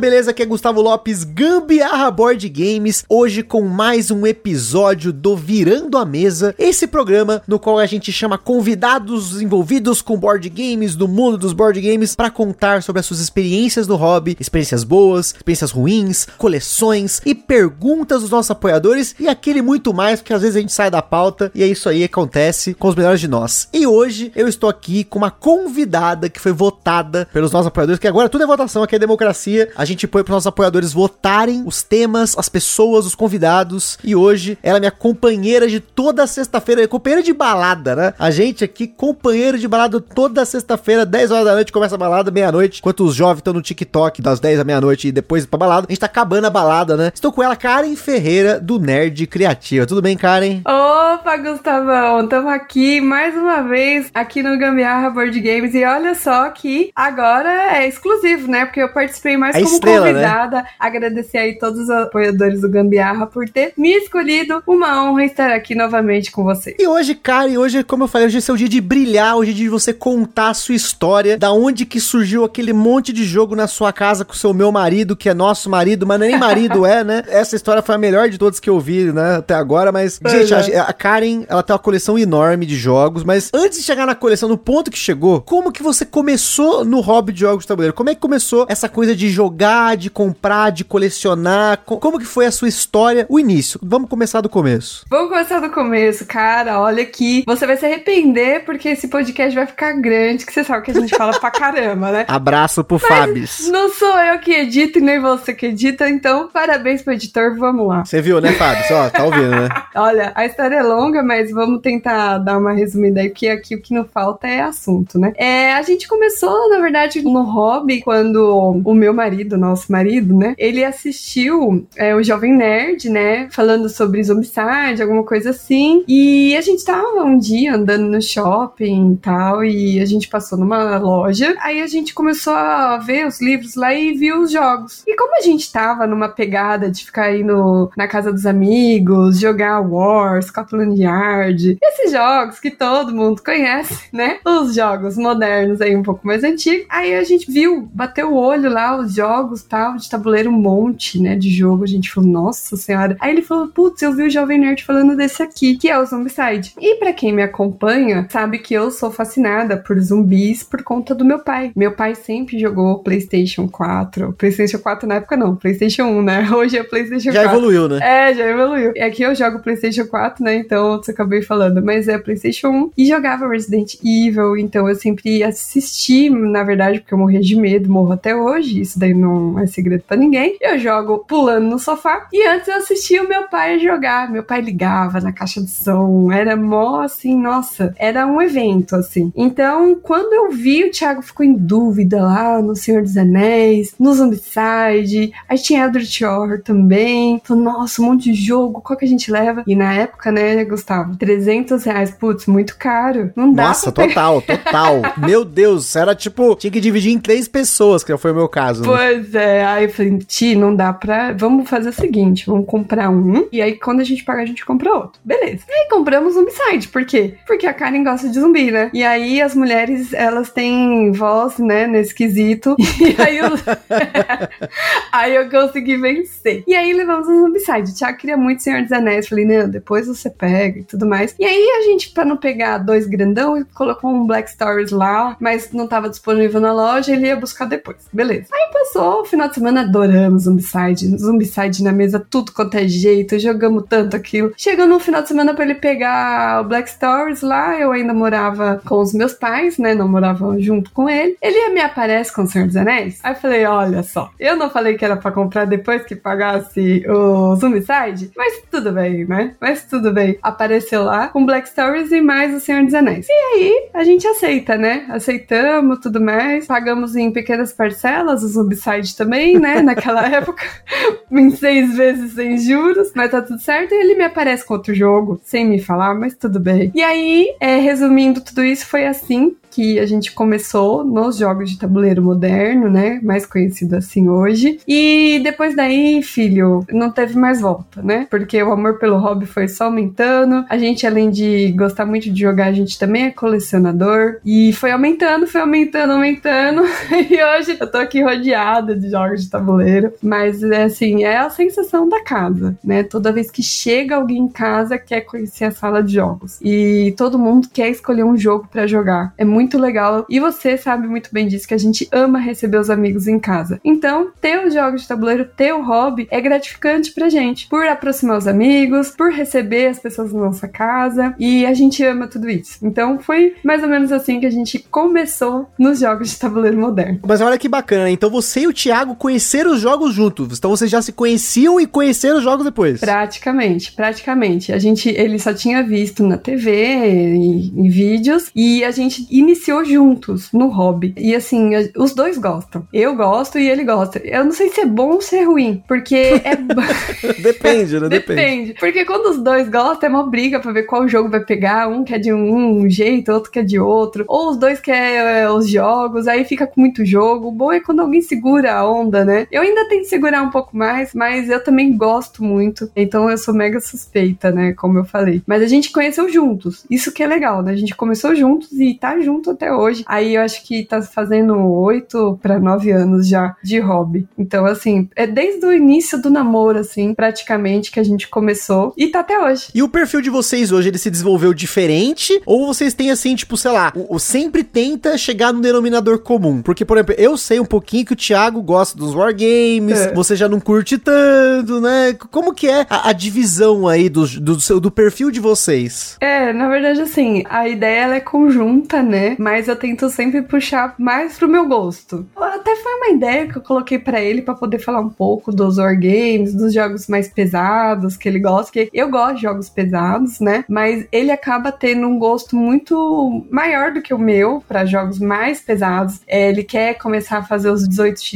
Beleza? Aqui é Gustavo Lopes, Gambiarra Board Games, hoje com mais um episódio do Virando a Mesa, esse programa no qual a gente chama convidados envolvidos com board games, do mundo dos board games, para contar sobre as suas experiências no hobby, experiências boas, experiências ruins, coleções e perguntas dos nossos apoiadores e aquele muito mais, porque às vezes a gente sai da pauta e é isso aí acontece com os melhores de nós. E hoje eu estou aqui com uma convidada que foi votada pelos nossos apoiadores, que agora tudo é votação, aqui é democracia a gente põe para nossos apoiadores votarem os temas, as pessoas, os convidados. E hoje ela é minha companheira de toda sexta-feira, companheira de balada, né? A gente aqui, companheiro de balada toda sexta-feira, 10 horas da noite, começa a balada, meia-noite. Enquanto os jovens estão no TikTok das 10 da meia-noite e depois pra balada, a gente tá acabando a balada, né? Estou com ela, Karen Ferreira, do Nerd Criativa. Tudo bem, Karen? Opa, Gustavão! Estamos aqui mais uma vez, aqui no Gambiarra Board Games. E olha só que agora é exclusivo, né? Porque eu participei mais A como estrela, né? convidada. Agradecer aí todos os apoiadores do Gambiarra por ter me escolhido. Uma honra estar aqui novamente com vocês. E hoje, Karen, hoje, como eu falei, hoje é seu dia de brilhar, hoje é dia de você contar a sua história, da onde que surgiu aquele monte de jogo na sua casa com o seu meu marido, que é nosso marido, mas nem marido é, né? Essa história foi a melhor de todas que eu vi, né, até agora, mas, Pois gente, é. a, a Karen, ela tem uma coleção enorme de jogos, mas antes de chegar na coleção, no ponto que chegou, como que você começou no hobby de jogos de tabuleiro? Como é que começou essa coisa de jogar, de comprar, de colecionar? Co- Como que foi a sua história, o início? Vamos começar do começo. Vamos começar do começo, cara. Olha aqui. Você vai se arrepender porque esse podcast vai ficar grande, que você sabe que a gente fala pra caramba, né? Abraço pro Fabs. Não sou eu que edito e nem você que edita, então parabéns pro editor, vamos lá. Você viu, né, Fabs? Ó, tá ouvindo, né? Olha, a história é longa, mas vamos tentar dar uma resumida aí, porque aqui o que não falta é assunto, né? É, a gente começou, na verdade, no hobby quando o meu marido, nosso marido, né? Ele assistiu é, o Jovem Nerd, né? Falando sobre Zombicide, alguma coisa assim. E a gente tava um dia andando no shopping e tal, e a gente passou numa loja. Aí a gente começou a ver os livros lá e viu os jogos. E como a gente tava numa pegada de ficar indo na casa dos amigos, jogar War, Scotland Yard, esses jogos que todo mundo conhece, né? Os jogos modernos aí um pouco mais antigos. Aí a gente viu, bateu o olho lá, os jogos tal, de tabuleiro, um monte, né, de jogo. A gente falou, nossa senhora. Aí ele falou, putz, eu vi o Jovem Nerd falando desse aqui, que é o Zombicide. E pra quem me acompanha, sabe que eu sou fascinada por zumbis por conta do meu pai. Meu pai sempre jogou PlayStation 4. PlayStation 4 na época não, PlayStation 1, né? Hoje é PlayStation Já 4. evoluiu, né? É, já evoluiu. E aqui eu jogo PlayStation 4, né? Então eu acabei falando, mas é PlayStation 1 e jogava Resident Evil. Então eu sempre assisti, na verdade, porque eu morria de medo, morro até hoje. Isso daí não é segredo pra ninguém. Eu jogo pulando no sofá. E antes eu assistia o meu pai jogar. Meu pai ligava na caixa de som. Era mó assim, nossa, era um evento assim. Então quando eu vi, o Thiago ficou em dúvida lá no Senhor dos Anéis, no Zombicide. Aí tinha Eldritch Horror também. Falou, nossa, um monte de jogo, qual que a gente leva? E na época, né, Gustavo? 300 reais, putz, muito caro. Não dá Nossa, total, total. Meu Deus, era tipo, tinha que dividir em três pessoas, que foi o meu caso. Né? É, aí eu falei, Ti, não dá pra. Vamos fazer o seguinte: vamos comprar um, e aí quando a gente pagar, a gente compra outro. Beleza. E aí compramos Zombicide, por quê? Porque a Karen gosta de zumbi, né? E aí as mulheres, elas têm voz, né, nesse quesito. E aí eu. aí eu consegui vencer. E aí levamos o Zombicide. O Thiago queria muito Senhor dos Anéis. Falei, não, depois você pega e tudo mais. E aí a gente, pra não pegar dois grandão, colocou um Black Stories lá, mas não tava disponível na loja, ele ia buscar depois. Beleza. Aí passou o final de semana, adoramos Zombicide. Zombicide na mesa, tudo quanto é jeito, jogamos tanto aquilo. Chegou no final de semana pra ele pegar o Black Stories lá, eu ainda morava com os meus pais, né? Não morava junto com ele. Ele me aparece com o Senhor dos Anéis. Aí eu falei, olha só, eu não falei que era pra comprar depois que pagasse o Zombicide, mas tudo bem, né? Mas tudo bem. Apareceu lá com Black Stories e mais o Senhor dos Anéis. E aí a gente aceita, né? Aceitamos tudo mais, pagamos em pequenas parcelas os Zombicide também, né? Naquela época, em seis vezes sem juros, mas tá tudo certo. E ele me aparece com outro jogo, sem me falar, mas tudo bem. E aí, é, resumindo tudo isso, foi assim que a gente começou nos jogos de tabuleiro moderno, né? Mais conhecido assim hoje. E depois daí, filho, não teve mais volta, né? Porque o amor pelo hobby foi só aumentando. A gente, além de gostar muito de jogar, a gente também é colecionador. E foi aumentando, foi aumentando, aumentando. e hoje eu tô aqui rodeada de jogos de tabuleiro. Mas, é assim, é a sensação da casa, né? Toda vez que chega alguém em casa, quer conhecer a sala de jogos. E todo mundo quer escolher um jogo para jogar. É muito muito legal. E você sabe muito bem disso, que a gente ama receber os amigos em casa. Então, ter os jogos de tabuleiro, ter o hobby, é gratificante pra gente. Por aproximar os amigos, por receber as pessoas na nossa casa. E a gente ama tudo isso. Então, foi mais ou menos assim que a gente começou nos jogos de tabuleiro moderno. Mas olha que bacana, então você e o Thiago conheceram os jogos juntos. Então vocês já se conheciam e conheceram os jogos depois. Praticamente, praticamente. A gente, ele só tinha visto na TV e em vídeos e a gente iniciou juntos no hobby. E assim, os dois gostam. Eu gosto e ele gosta. Eu não sei se é bom ou se é ruim, porque é. Depende, né? Depende. Depende. Porque quando os dois gostam, é uma briga pra ver qual jogo vai pegar. Um quer de um, jeito, outro quer de outro. Ou os dois querem é, os jogos, aí fica com muito jogo. O bom é quando alguém segura a onda, né? Eu ainda tenho que segurar um pouco mais, mas eu também gosto muito. Então eu sou mega suspeita, né? Como eu falei. Mas a gente conheceu juntos. Isso que é legal, né? A gente começou juntos e tá junto até hoje. Aí eu acho que tá fazendo oito para nove anos já de hobby. Então, assim, é desde o início do namoro, assim, praticamente, que a gente começou e tá até hoje. E o perfil de vocês hoje, ele se desenvolveu diferente? Ou vocês têm, assim, tipo, sei lá, o, o sempre tenta chegar no denominador comum? Porque, por exemplo, eu sei um pouquinho que o Thiago gosta dos wargames, é. você já não curte tanto, né? Como que é a, a divisão aí do, do, seu, do perfil de vocês? É, na verdade, assim, a ideia ela é conjunta, né? Mas eu tento sempre puxar mais pro meu gosto. Até foi uma ideia que eu coloquei para ele para poder falar um pouco dos wargames, dos jogos mais pesados que ele gosta, que eu gosto de jogos pesados, né? Mas ele acaba tendo um gosto muito maior do que o meu para jogos mais pesados. É, ele quer começar a fazer os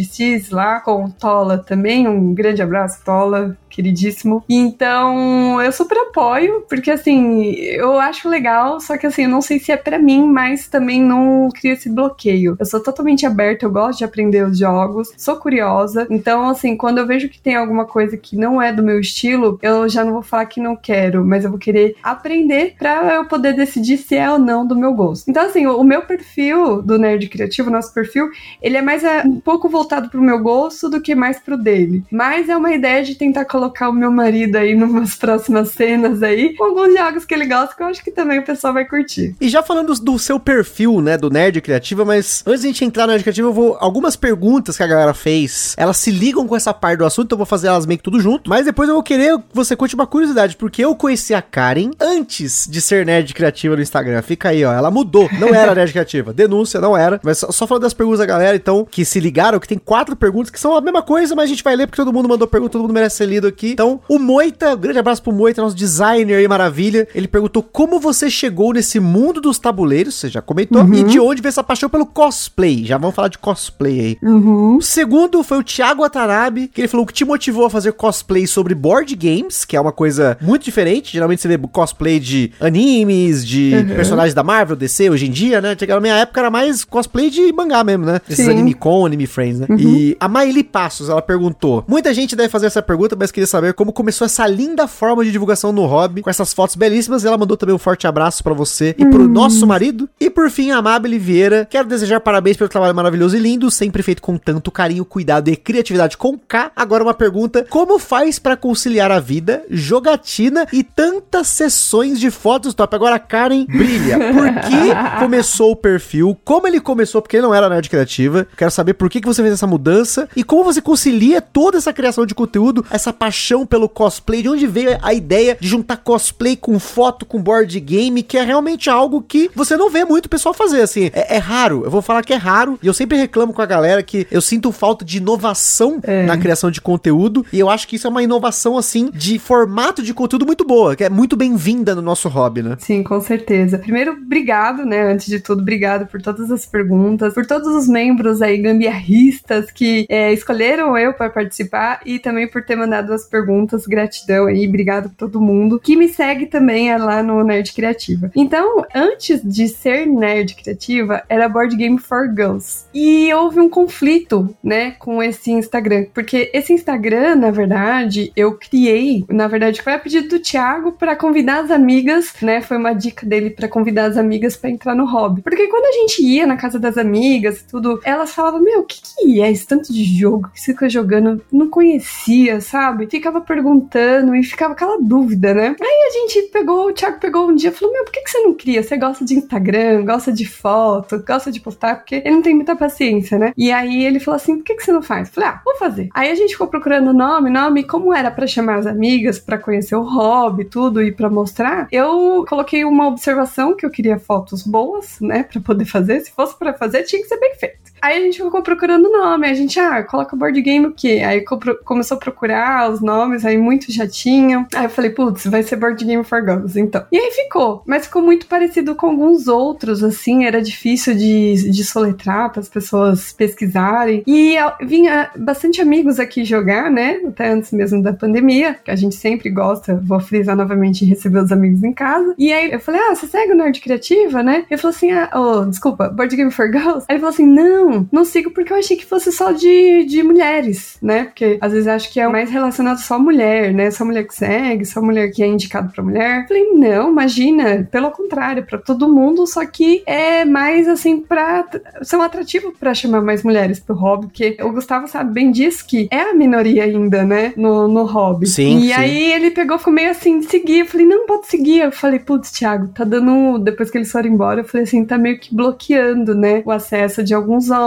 18xx lá com o Tola também. Um grande abraço, Tola queridíssimo. Então, eu super apoio, porque assim, eu acho legal, só que assim, eu não sei se é para mim, mas também não cria esse bloqueio. Eu sou totalmente aberta, eu gosto de aprender os jogos, sou curiosa. Então, assim, quando eu vejo que tem alguma coisa que não é do meu estilo, eu já não vou falar que não quero, mas eu vou querer aprender para eu poder decidir se é ou não do meu gosto. Então, assim, o, meu perfil do Nerd Criativo, nosso perfil, ele é mais é, um pouco voltado pro meu gosto do que mais pro dele. Mas é uma ideia de tentar colocar colocar o meu marido aí numas próximas cenas aí, com alguns jogos que ele gosta, que eu acho que também o pessoal vai curtir. E já falando do seu perfil, né, do Nerd Criativa, mas antes de a gente entrar no Nerd Criativa, eu vou. Algumas perguntas que a galera fez, elas se ligam com essa parte do assunto, então eu vou fazer elas meio que tudo junto. Mas depois eu vou querer que você conte uma curiosidade, porque eu conheci a Karen antes de ser Nerd Criativa no Instagram. Fica aí, ó. Ela mudou. Não era Nerd Criativa. Denúncia, não era. Mas só, só falando das perguntas da galera, então, que se ligaram, que tem quatro perguntas que são a mesma coisa, mas a gente vai ler porque todo mundo mandou pergunta, todo mundo merece ser lido. Então, o Moita, um grande abraço pro Moita, nosso designer aí, maravilha. Ele perguntou como você chegou nesse mundo dos tabuleiros, você já comentou, uhum. e de onde veio essa paixão pelo cosplay. Já vamos falar de cosplay aí. Uhum. O segundo foi o Thiago Atarabe, que ele falou que te motivou a fazer cosplay sobre board games, que é uma coisa muito diferente. Geralmente você vê cosplay de animes, de uhum. personagens da Marvel, DC, hoje em dia, né? Na minha época era mais cosplay de mangá mesmo, né? Esses anime con, anime friends, né? Uhum. E a Maíli Passos, ela perguntou. Muita gente deve fazer essa pergunta, mas queria saber como começou essa linda forma de divulgação no hobby, com essas fotos belíssimas. Ela mandou também um forte abraço para você e pro hum. nosso marido. E por fim, a Amabile Vieira. Quero desejar parabéns pelo trabalho maravilhoso e lindo, sempre feito com tanto carinho, cuidado e criatividade com K. Agora uma pergunta: como faz para conciliar a vida, jogatina e tantas sessões de fotos top? Agora a Karen brilha. Por que começou o perfil? Como ele começou? Porque ele não era nerd criativa. Quero saber por que, que você fez essa mudança e como você concilia toda essa criação de conteúdo, essa paixão paixão pelo cosplay? De onde veio a ideia de juntar cosplay com foto, com board game, que é realmente algo que você não vê muito o pessoal fazer, assim. É, é raro, eu vou falar que é raro, e eu sempre reclamo com a galera que eu sinto falta de inovação É. na criação de conteúdo, e eu acho que isso é uma inovação, assim, de formato de conteúdo muito boa, que é muito bem-vinda no nosso hobby, né? Sim, com certeza. Primeiro, obrigado, né? Antes de tudo, obrigado por todas as perguntas, por todos os membros aí gambiarristas que é, escolheram eu para participar e também por ter mandado as perguntas. Gratidão aí, obrigado por todo mundo que me segue também é lá no Nerd Criativa. Então, antes de ser Nerd Criativa, era Board Game for Girls. E houve um conflito, né, com esse Instagram, porque esse Instagram, na verdade, eu criei, na verdade, foi a pedido do Thiago para convidar as amigas, né? Foi uma dica dele para convidar as amigas para entrar no hobby. Porque quando a gente ia na casa das amigas e tudo, elas falavam: Meu, o que, que é esse tanto de jogo que você fica jogando? Não conhecia, sabe? Ficava perguntando e ficava aquela dúvida, né? Aí a gente pegou, o Thiago pegou um dia e falou: Meu, por que, que você não cria? Você gosta de Instagram, gosta de foto, gosta de postar, porque ele não tem muita paciência, né? E aí ele falou assim: Por que, que você não faz? Eu falei: Ah, vou fazer. Aí a gente ficou procurando nome, nome, e como era para chamar as amigas, para conhecer o hobby, tudo e para mostrar, eu coloquei uma observação que eu queria fotos boas, né, para poder fazer. Se fosse para fazer, tinha que ser bem feito. Aí a gente ficou procurando nome, a gente, ah, coloca board game o quê? Aí co- começou a procurar os nomes, aí muitos já tinham. Aí eu falei, putz, vai ser board game for girls, então. E aí ficou, mas ficou muito parecido com alguns outros, assim, era difícil de, de soletrar para as pessoas pesquisarem. E vinha bastante amigos aqui jogar, né, até antes mesmo da pandemia, que a gente sempre gosta, vou frisar novamente, receber os amigos em casa. E aí eu falei, ah, você segue o Nerd Criativa, né? Ele falou assim, ah, oh, desculpa, Board Game for Girls? Aí ele falou assim, não, não sigo porque eu achei que fosse só de, de mulheres, né? Porque às vezes acho que é mais relacionado só a mulher, né? Só mulher que segue, só mulher que é indicado pra mulher. Falei, não, imagina, pelo contrário, pra todo mundo, só que é mais assim pra ser um atrativo pra chamar mais mulheres pro hobby, porque o Gustavo sabe bem disso que é a minoria ainda, né? No, no hobby. Sim, E sim. aí ele pegou, ficou meio assim de seguir. Eu falei, não, pode seguir. Eu falei, putz, Thiago, tá dando. Depois que eles foram embora, eu falei assim, tá meio que bloqueando, né? O acesso de alguns homens.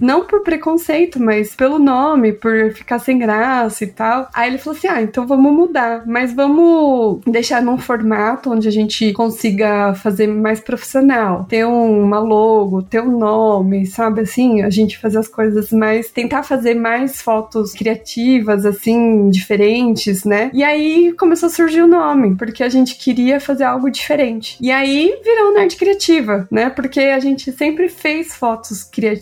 Não por preconceito, mas pelo nome, por ficar sem graça e tal. Aí ele falou assim: ah, então vamos mudar. Mas vamos deixar num formato onde a gente consiga fazer mais profissional. Ter um- uma logo, ter um nome, sabe assim? A gente fazer as coisas mais. Tentar fazer mais fotos criativas, assim, diferentes, né? E aí começou a surgir o nome, porque a gente queria fazer algo diferente. E aí virou Nerd Criativa, né? Porque a gente sempre fez fotos criativas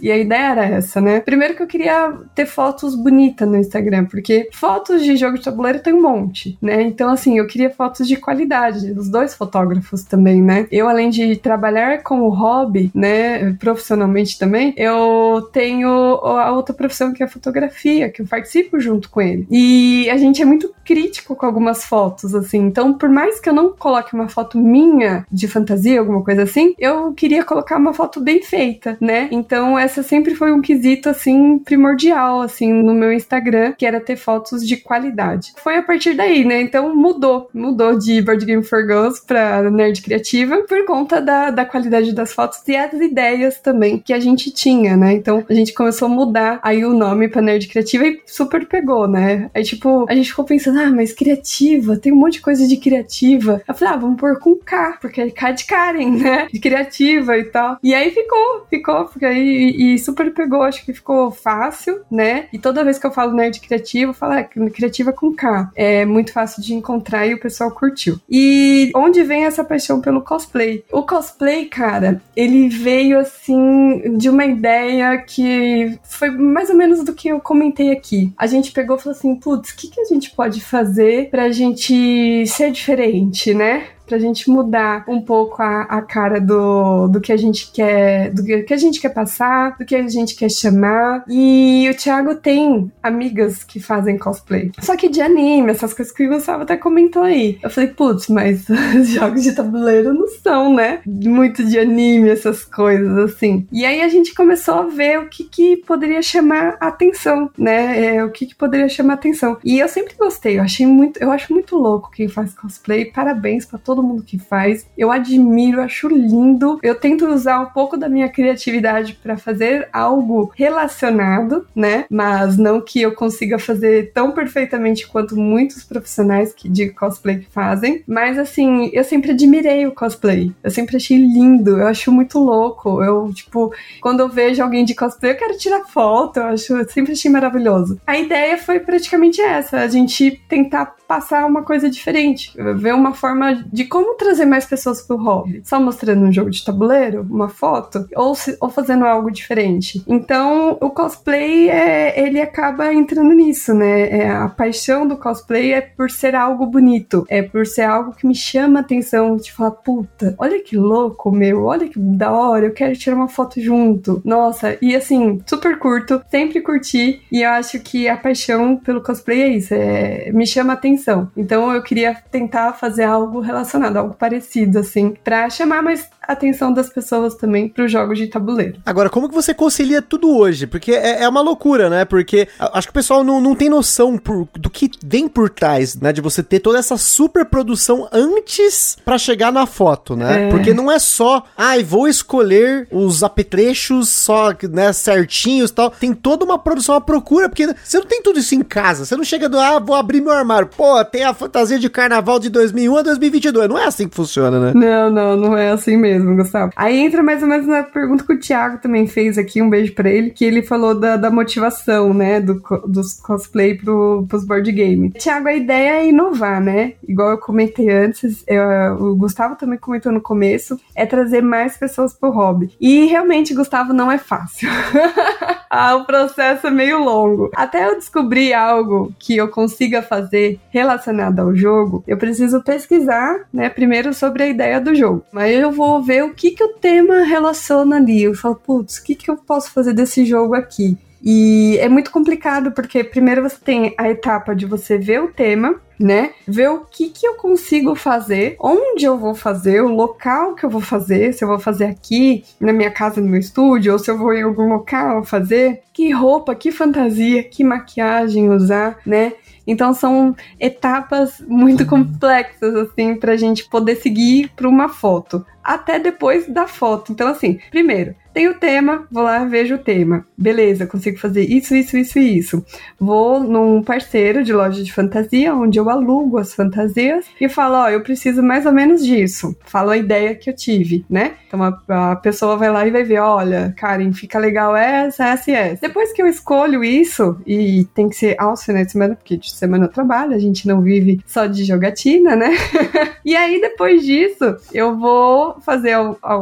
e a ideia era essa, né? Primeiro que eu queria ter fotos bonitas no Instagram, porque fotos de jogo de tabuleiro tem um monte, né? Então, assim, eu queria fotos de qualidade, dos dois fotógrafos também, né? Eu, além de trabalhar com o hobby, né, profissionalmente também, eu tenho a outra profissão que é a fotografia, que eu participo junto com ele. E a gente é muito crítico com algumas fotos, assim. Então, por mais que eu não coloque uma foto minha de fantasia, alguma coisa assim, eu queria colocar uma foto bem feita, né? Então, essa sempre foi um quesito, assim, primordial, assim, no meu Instagram, que era ter fotos de qualidade. Foi a partir daí, né? Então, mudou. Mudou de Board Game for Girls pra Nerd Criativa por conta da, da qualidade das fotos e as ideias também que a gente tinha, né? Então, a gente começou a mudar aí o nome pra Nerd Criativa e super pegou, né? Aí, tipo, a gente ficou pensando, ah, mas criativa, tem um monte de coisa de criativa. Eu falei, ah, vamos pôr com K, porque é K de Karen, né? De criativa e tal. E aí ficou, ficou, e, e super pegou, acho que ficou fácil, né? E toda vez que eu falo nerd criativo, eu falo, é, criativa com K. É muito fácil de encontrar e o pessoal curtiu. E onde vem essa paixão pelo cosplay? O cosplay, cara, ele veio assim de uma ideia que foi mais ou menos do que eu comentei aqui. A gente pegou e falou assim: putz, o que, que a gente pode fazer pra gente ser diferente, né? Pra gente mudar um pouco a, a cara do, do que a gente quer, do que, a gente quer passar, do que a gente quer chamar. E o Thiago tem amigas que fazem cosplay. Só que de anime, essas coisas que o Gustavo até comentou aí. Eu falei, putz, mas os jogos de tabuleiro não são, né? Muito de anime, essas coisas assim. E aí a gente começou a ver o que, que poderia chamar a atenção, né? É, o que, que poderia chamar a atenção. E eu sempre gostei, eu achei muito, eu acho muito louco quem faz cosplay. Parabéns pra todo todo mundo que faz. Eu admiro, acho lindo. Eu tento usar um pouco da minha criatividade para fazer algo relacionado, né? Mas não que eu consiga fazer tão perfeitamente quanto muitos profissionais que de cosplay que fazem. Mas assim, eu sempre admirei o cosplay. Eu sempre achei lindo. Eu acho muito louco. Eu, tipo, quando eu vejo alguém de cosplay, eu quero tirar foto. Eu acho, eu sempre achei maravilhoso. A ideia foi praticamente essa: a gente tentar passar uma coisa diferente, ver uma forma de como trazer mais pessoas pro hobby. Só mostrando um jogo de tabuleiro, uma foto, ou, se, ou fazendo algo diferente. Então, o cosplay, é, ele acaba entrando nisso, né? É, a paixão do cosplay é por ser algo bonito, é por ser algo que me chama a atenção, de falar, puta, olha que louco, meu, olha que da hora, eu quero tirar uma foto junto. Nossa, e assim, super curto, sempre curti, e eu acho que a paixão pelo cosplay é isso, é, me chama a atenção. Então eu queria tentar fazer algo relacionado, algo parecido, assim, pra chamar mais atenção das pessoas também pros jogos de tabuleiro. Agora, como que você concilia tudo hoje? Porque é, é uma loucura, né? Porque acho que o pessoal não, não tem noção por, do que vem por trás, né? De você ter toda essa super produção antes para chegar na foto, né? É. Porque não é só, ai, ah, vou escolher os apetrechos só, né, certinhos e tal. Tem toda uma produção, uma procura, porque você não tem tudo isso em casa. Você não chega do, ah, vou abrir meu armário. Pô, tem a fantasia de carnaval de 2001 a 2022. Não é assim que funciona, né? Não, não, não é assim mesmo, Gustavo. Aí entra mais ou menos na pergunta que o Thiago também fez aqui, um beijo para ele, que ele falou da, da motivação, né, do, dos cosplay pro, pros board game. Thiago, a ideia é inovar, né? Igual eu comentei antes, eu, o Gustavo também comentou no começo, é trazer mais pessoas pro hobby. E realmente, Gustavo, não é fácil. ah, o processo é meio longo. Até eu descobrir algo que eu consiga fazer relacionado ao jogo, eu preciso pesquisar, né, primeiro sobre a ideia do jogo. Mas eu vou ver o que que o tema relaciona ali. Eu falo, putz, o que que eu posso fazer desse jogo aqui? E é muito complicado porque primeiro você tem a etapa de você ver o tema, né? Ver o que que eu consigo fazer, onde eu vou fazer, o local que eu vou fazer, se eu vou fazer aqui na minha casa, no meu estúdio, ou se eu vou em algum local fazer, que roupa, que fantasia, que maquiagem usar, né? Então são etapas muito complexas assim para a gente poder seguir para uma foto, até depois da foto. Então assim, primeiro tem o tema, vou lá, vejo o tema. Beleza, consigo fazer isso, isso, isso e isso. Vou num parceiro de loja de fantasia, onde eu alugo as fantasias e falo, ó, oh, eu preciso mais ou menos disso. Falo a ideia que eu tive, né? Então a, a pessoa vai lá e vai ver, olha, Karen, fica legal essa, essa e essa. Depois que eu escolho isso, e tem que ser aos finais de semana, porque semana eu trabalho, a gente não vive só de jogatina, né? e aí depois disso, eu vou fazer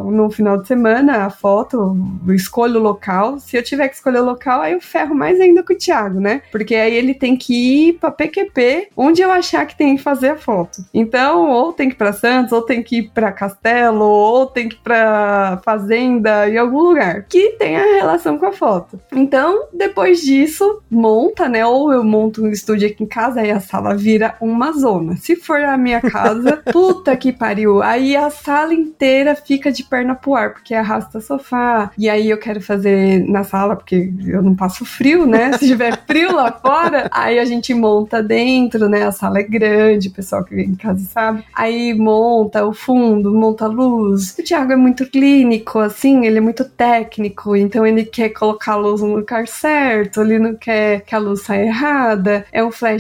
no final de semana a foto, escolho o local. Se eu tiver que escolher o local, aí eu ferro mais ainda com o Thiago, né? Porque aí ele tem que ir pra PQP, onde eu achar que tem que fazer a foto. Então, ou tem que ir pra Santos, ou tem que ir pra Castelo, ou tem que ir pra Fazenda, em algum lugar que tenha relação com a foto. Então, depois disso, monta, né? Ou eu monto um estúdio aqui em casa e a sala vira uma zona. Se for a minha casa, puta que pariu. Aí a sala inteira fica de perna pro ar, porque arrasta sofá, e aí eu quero fazer na sala, porque eu não passo frio, né? Se tiver frio lá fora, aí a gente monta dentro, né? A sala é grande, o pessoal que vem em casa sabe. Aí monta o fundo, monta a luz. O Thiago é muito clínico, assim, ele é muito técnico, então ele quer colocar a luz no lugar certo, ele não quer que a luz saia errada. É um flash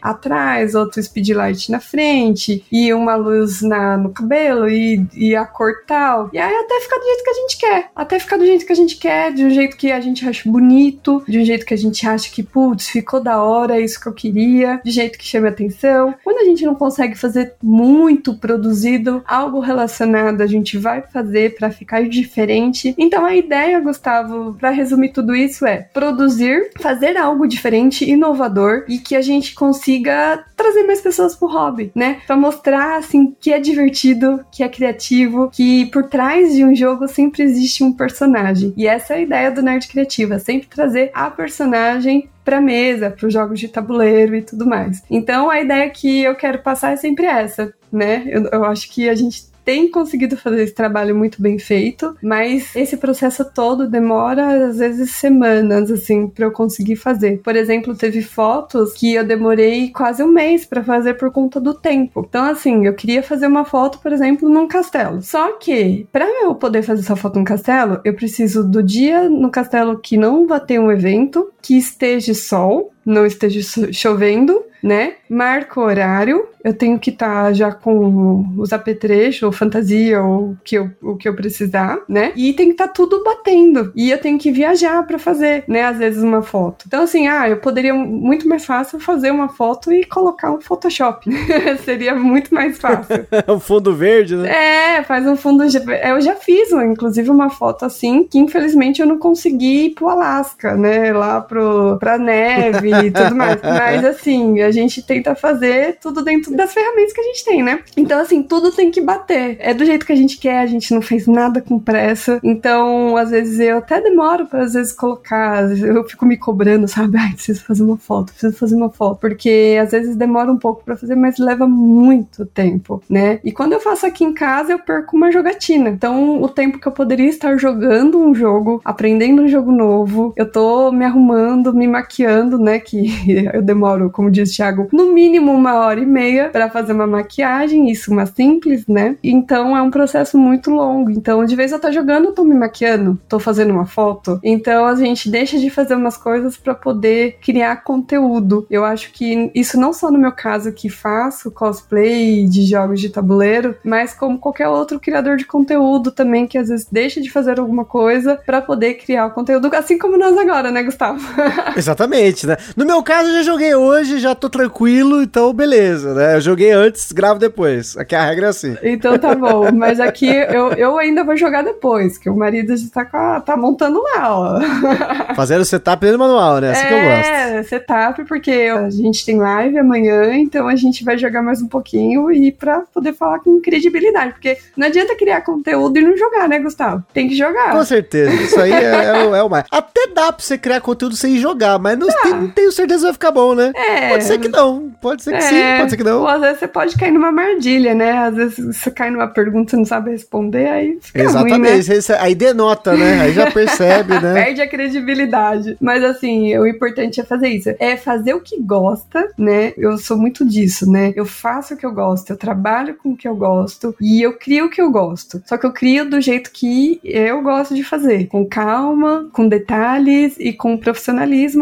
atrás, outro speedlight na frente, e uma luz na, no cabelo, e, e a cor tal. E aí até fica do jeito que a gente quer até ficar do jeito que a gente quer, de um jeito que a gente acha bonito, de um jeito que a gente acha que, putz, ficou da hora, é isso que eu queria, de jeito que chame atenção. Quando a gente não consegue fazer muito produzido, algo relacionado a gente vai fazer para ficar diferente. Então a ideia, Gustavo, para resumir tudo isso é produzir, fazer algo diferente, inovador e que a gente consiga trazer mais pessoas pro hobby, né? Para mostrar assim que é divertido, que é criativo, que por trás de um jogo sempre existe um personagem. E essa é a ideia do Nerd Criativo, é sempre trazer a personagem para mesa, para os jogos de tabuleiro e tudo mais. Então a ideia que eu quero passar é sempre essa, né? Eu, eu acho que a gente tem conseguido fazer esse trabalho muito bem feito, mas esse processo todo demora às vezes semanas assim para eu conseguir fazer. Por exemplo, teve fotos que eu demorei quase um mês para fazer por conta do tempo. Então assim, eu queria fazer uma foto, por exemplo, num castelo. Só que para eu poder fazer essa foto num castelo, eu preciso do dia no castelo que não vai ter um evento, que esteja sol, não esteja chovendo, né? Marco horário, eu tenho que estar tá já com os apetrechos, ou fantasia, ou que eu, o que eu precisar, né? E tem que estar tá tudo batendo. E eu tenho que viajar para fazer, né? Às vezes uma foto. Então, assim, ah, eu poderia muito mais fácil fazer uma foto e colocar um Photoshop. Seria muito mais fácil. um fundo verde, né? É, faz um fundo. Eu já fiz, inclusive, uma foto assim, que infelizmente eu não consegui ir pro Alasca, né? Lá pro, pra neve e tudo mais. Mas, assim, a gente tenta fazer tudo dentro das ferramentas que a gente tem, né? Então, assim, tudo tem que bater. É do jeito que a gente quer, a gente não fez nada com pressa. Então, às vezes eu até demoro para às vezes colocar, eu fico me cobrando, sabe? Ai, preciso fazer uma foto, preciso fazer uma foto. Porque às vezes demora um pouco para fazer, mas leva muito tempo, né? E quando eu faço aqui em casa, eu perco uma jogatina. Então, o tempo que eu poderia estar jogando um jogo, aprendendo um jogo novo, eu tô me arrumando, me maquiando, né? Que eu demoro, como diz o Thiago, no mínimo uma hora e meia para fazer uma maquiagem, isso uma simples, né? Então é um processo muito longo. Então, de vez eu tô jogando, eu tô me maquiando, tô fazendo uma foto. Então a gente deixa de fazer umas coisas para poder criar conteúdo. Eu acho que isso não só no meu caso que faço cosplay de jogos de tabuleiro, mas como qualquer outro criador de conteúdo também que às vezes deixa de fazer alguma coisa para poder criar o conteúdo, assim como nós agora, né, Gustavo? Exatamente, né? No meu caso, eu já joguei hoje, já tô tranquilo, então beleza, né? Eu joguei antes, gravo depois. Aqui a regra é assim. Então tá bom, mas aqui eu, eu ainda vou jogar depois, que o marido já tá, a, tá montando lá, ó. Fazendo setup no manual, né? Assim é, que eu gosto. É, setup, porque a gente tem live amanhã, então a gente vai jogar mais um pouquinho e pra poder falar com credibilidade, porque não adianta criar conteúdo e não jogar, né, Gustavo? Tem que jogar. Com certeza, isso aí é, é, o, é o mais. Até dá pra você criar conteúdo sem jogar, mas não, tem, não tenho certeza que vai ficar bom, né? É. Pode ser que não, pode ser que é, sim, pode ser que não. Ou às vezes você pode cair numa mardilha, né? Às vezes você cai numa pergunta e não sabe responder, aí fica Exatamente, ruim, né? aí denota, né? Aí já percebe, né? Perde a credibilidade. Mas assim, o importante é fazer isso. É fazer o que gosta, né? Eu sou muito disso, né? Eu faço o que eu gosto, eu trabalho com o que eu gosto e eu crio o que eu gosto. Só que eu crio do jeito que eu gosto de fazer, com calma, com detalhes e com profissionalismo,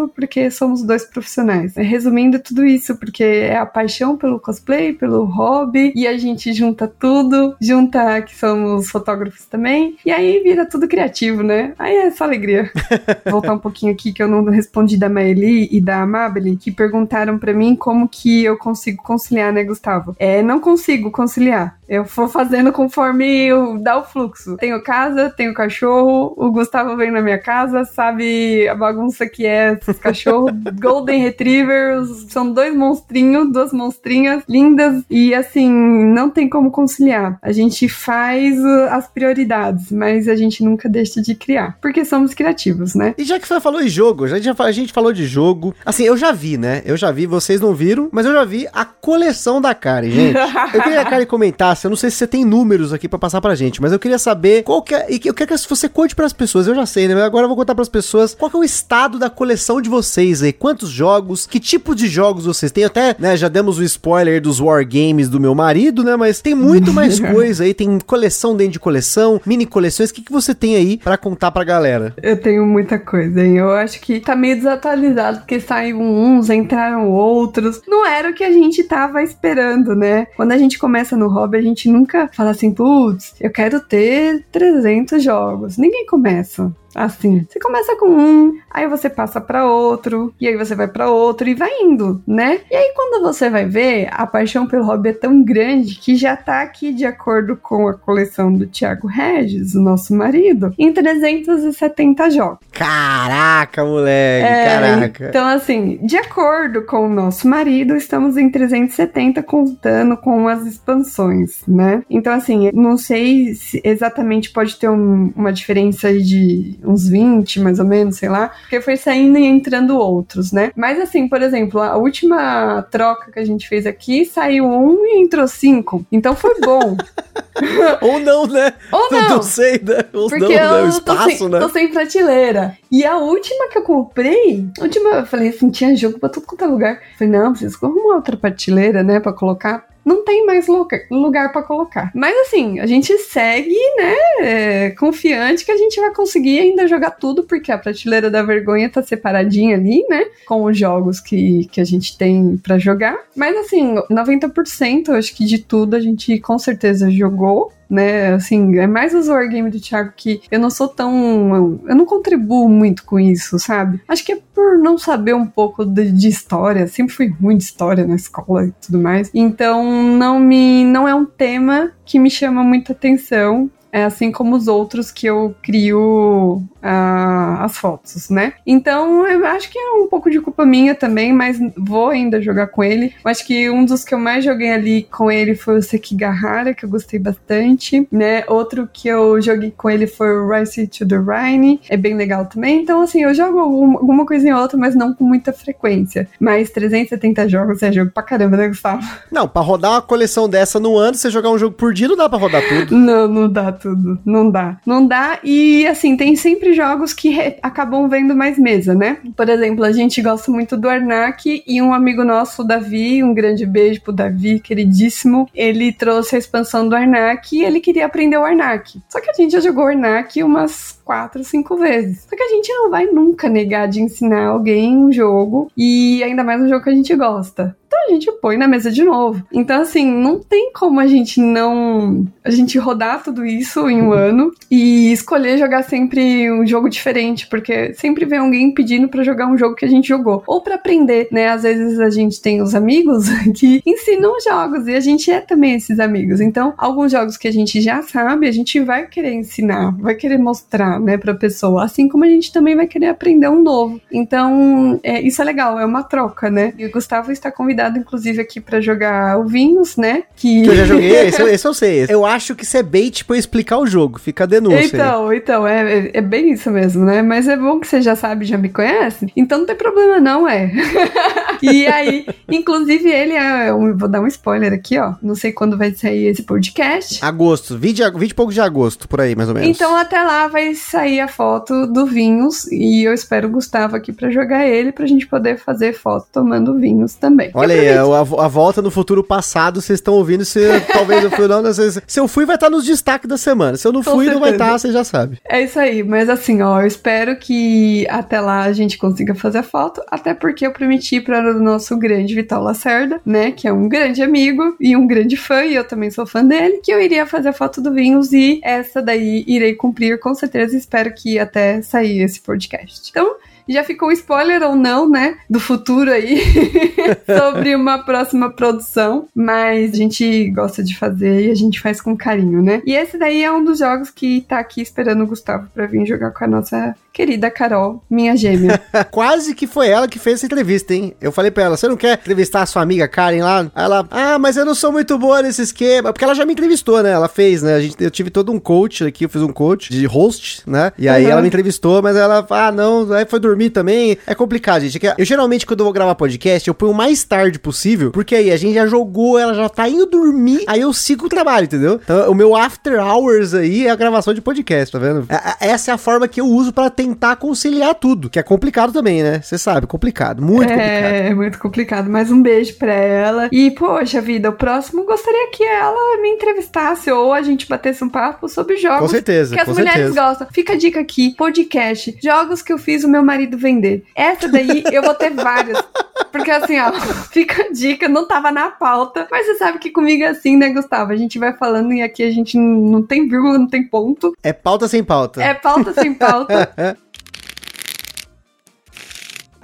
porque somos dois profissionais. Resumindo tudo isso, porque é a paixão pelo cosplay, pelo hobby, e a gente junta tudo, junta que somos fotógrafos também, e aí vira tudo criativo, né? Aí é só alegria. Voltar um pouquinho aqui que eu não respondi da Maeli e da Amabile, que perguntaram para mim como que eu consigo conciliar, né, Gustavo? É, não consigo conciliar. Eu vou fazendo conforme dá o fluxo. Tenho casa, tenho cachorro, o Gustavo vem na minha casa, sabe a bagunça que é esses cachorros. Golden Retrievers, são dois monstrinhos, duas monstrinhas lindas e assim, não tem como conciliar. A gente faz uh, as prioridades, mas a gente nunca deixa de criar, porque somos criativos, né? E já que você falou em jogo, a gente falou de jogo, assim, eu já vi, né? Eu já vi, vocês não viram, mas eu já vi a coleção da Karen, gente. Eu queria que a Karen comentasse, eu não sei se você tem números aqui para passar pra gente, mas eu queria saber qual que é, e eu quero que você conte para as pessoas, eu já sei, né? Mas agora eu vou contar para as pessoas qual que é o estado da coleção de vocês aí, quantos jogos, que tipo de jogos vocês têm, até, né, já demos o spoiler dos wargames do meu marido, né, mas tem muito mais coisa aí, tem coleção dentro de coleção, mini coleções, o que, que você tem aí para contar pra galera? Eu tenho muita coisa, hein? Eu acho que tá meio desatualizado, porque saíram uns, entraram outros, não era o que a gente tava esperando, né? Quando a gente começa no hobby, a gente nunca fala assim, putz, eu quero ter 300 jogos. Ninguém começa assim. Você começa com um, aí você passa para outro, e aí você vai para outro e vai indo, né? E aí quando você vai ver, a paixão pelo hobby é tão grande que já tá aqui de acordo com a coleção do Thiago Regis, o nosso marido, em 370 jogos. Caraca, moleque, é, caraca. Então assim, de acordo com o nosso marido, estamos em 370 contando com as expansões, né? Então assim, não sei se exatamente pode ter um, uma diferença de uns 20 mais ou menos, sei lá, porque foi saindo e entrando outros, né? Mas assim, por exemplo, a última troca que a gente fez aqui saiu um e entrou cinco, então foi bom. Ou não, né? Ou não. Não sei, né? Ou Porque não, né? O eu espaço, tô, sem, né? tô sem prateleira. E a última que eu comprei, a última, eu falei assim, tinha jogo pra tudo quanto é lugar. falei, não, preciso arrumar outra prateleira, né, pra colocar. Não tem mais lugar, lugar para colocar. Mas assim, a gente segue, né, é, confiante que a gente vai conseguir ainda jogar tudo, porque a prateleira da vergonha tá separadinha ali, né, com os jogos que, que a gente tem para jogar. Mas assim, 90% eu acho que de tudo a gente com certeza jogou né? Assim, é mais os wargame do Thiago que eu não sou tão. Eu não contribuo muito com isso, sabe? Acho que é por não saber um pouco de, de história. Sempre fui ruim de história na escola e tudo mais. Então, não me. Não é um tema que me chama muita atenção. É assim como os outros que eu crio as fotos, né? Então eu acho que é um pouco de culpa minha também, mas vou ainda jogar com ele. Eu acho que um dos que eu mais joguei ali com ele foi o Sekigahara, que eu gostei bastante, né? Outro que eu joguei com ele foi o Rise to the Rhine, é bem legal também. Então, assim, eu jogo alguma, alguma coisa em outra, mas não com muita frequência. Mas 370 jogos é jogo pra caramba, né, Gustavo? Não, pra rodar uma coleção dessa no ano, você jogar um jogo por dia, não dá pra rodar tudo. Não, não dá tudo. Não dá. Não dá. E assim, tem sempre jogos que acabam vendo mais mesa, né? Por exemplo, a gente gosta muito do Arnak e um amigo nosso, o Davi, um grande beijo pro Davi, queridíssimo, ele trouxe a expansão do Arnak e ele queria aprender o Arnak. Só que a gente já jogou o Arnak umas quatro, cinco vezes. Só que a gente não vai nunca negar de ensinar alguém um jogo e ainda mais um jogo que a gente gosta. Então a gente põe na mesa de novo. Então, assim, não tem como a gente não. A gente rodar tudo isso em um ano e escolher jogar sempre um jogo diferente, porque sempre vem alguém pedindo pra jogar um jogo que a gente jogou. Ou pra aprender, né? Às vezes a gente tem os amigos que ensinam jogos e a gente é também esses amigos. Então, alguns jogos que a gente já sabe, a gente vai querer ensinar, vai querer mostrar, né, pra pessoa. Assim como a gente também vai querer aprender um novo. Então, é, isso é legal, é uma troca, né? E o Gustavo está convidado, inclusive, aqui pra jogar o Vinhos, né? Que, Que eu já joguei, esse, eu- esse eu sei. Eu acho que isso é bait pra eu explicar o jogo. Fica a denúncia. aí. Então, então, é, é- é bem isso mesmo, né? Mas é bom que você já sabe, já me conhece. Então não tem problema, não, é. e aí, inclusive, ele é. um- vou dar um spoiler aqui, ó. Não sei quando vai sair esse podcast. Agosto, 20, de ag- 20 e poucos de agosto, por aí, mais ou menos. Então até lá vai sair a foto do Vinhos e eu espero o Gustavo aqui pra jogar ele pra gente poder fazer foto tomando vinhos também. Olha Prometi- a, a- volta no futuro passado, vocês estão ouvindo. Se talvez eu fui, não, às vezes- se eu fui, vai estar nos destaques da semana. Se eu não Com fui, não vai certeza. estar, você já sabe. É isso aí, mas assim, ó, eu espero que até lá a gente consiga fazer a foto, até porque eu prometi para o nosso grande Vital Lacerda, né, que é um grande amigo e um grande fã, e eu também sou fã dele, que eu iria fazer a foto do Vinhos e essa daí irei cumprir com certeza, espero que até sair esse podcast. Então, já ficou spoiler ou não, né, do futuro aí, sobre uma próxima produção, mas a gente gosta de fazer e a gente faz com carinho, né? E esse daí é um dos jogos que tá aqui esperando o Gustavo pra vir jogar com a nossa querida Carol, minha gêmea. Quase que foi ela que fez essa entrevista, hein? Eu falei pra ela, você não quer entrevistar a sua amiga Karen lá? Aí Ela, ah, mas eu não sou muito boa nesse esquema. Porque ela já me entrevistou, né? Ela fez, né? A gente, eu tive todo um coach aqui, eu fiz um coach de host, né? E aí Uhum. ela me entrevistou, mas ela, ah, não, aí foi dormir também. É complicado, gente. É Eu geralmente, quando eu vou gravar podcast, eu ponho o mais tarde possível, porque aí a gente já jogou, ela já tá indo dormir, aí eu sigo o trabalho, entendeu? Então, o meu after hours aí é a gravação de podcast, tá vendo? A- a- Essa é a forma que eu uso pra tentar conciliar tudo, que é complicado também, né? Você sabe, complicado, muito complicado. É, muito complicado. Mas um beijo pra ela. E, poxa vida, o próximo gostaria que ela me entrevistasse ou a gente batesse um papo sobre jogos Com certeza, que as mulheres certeza. gostam. Fica a dica aqui, podcast, jogos que eu fiz o meu marido vender. Essa daí eu vou ter várias. Porque assim, ó, fica a dica, não tava na pauta. Mas você sabe que comigo é assim, né, Gustavo? A gente vai falando e aqui a gente não não tem vírgula, não tem ponto. É pauta sem pauta. É pauta sem pauta.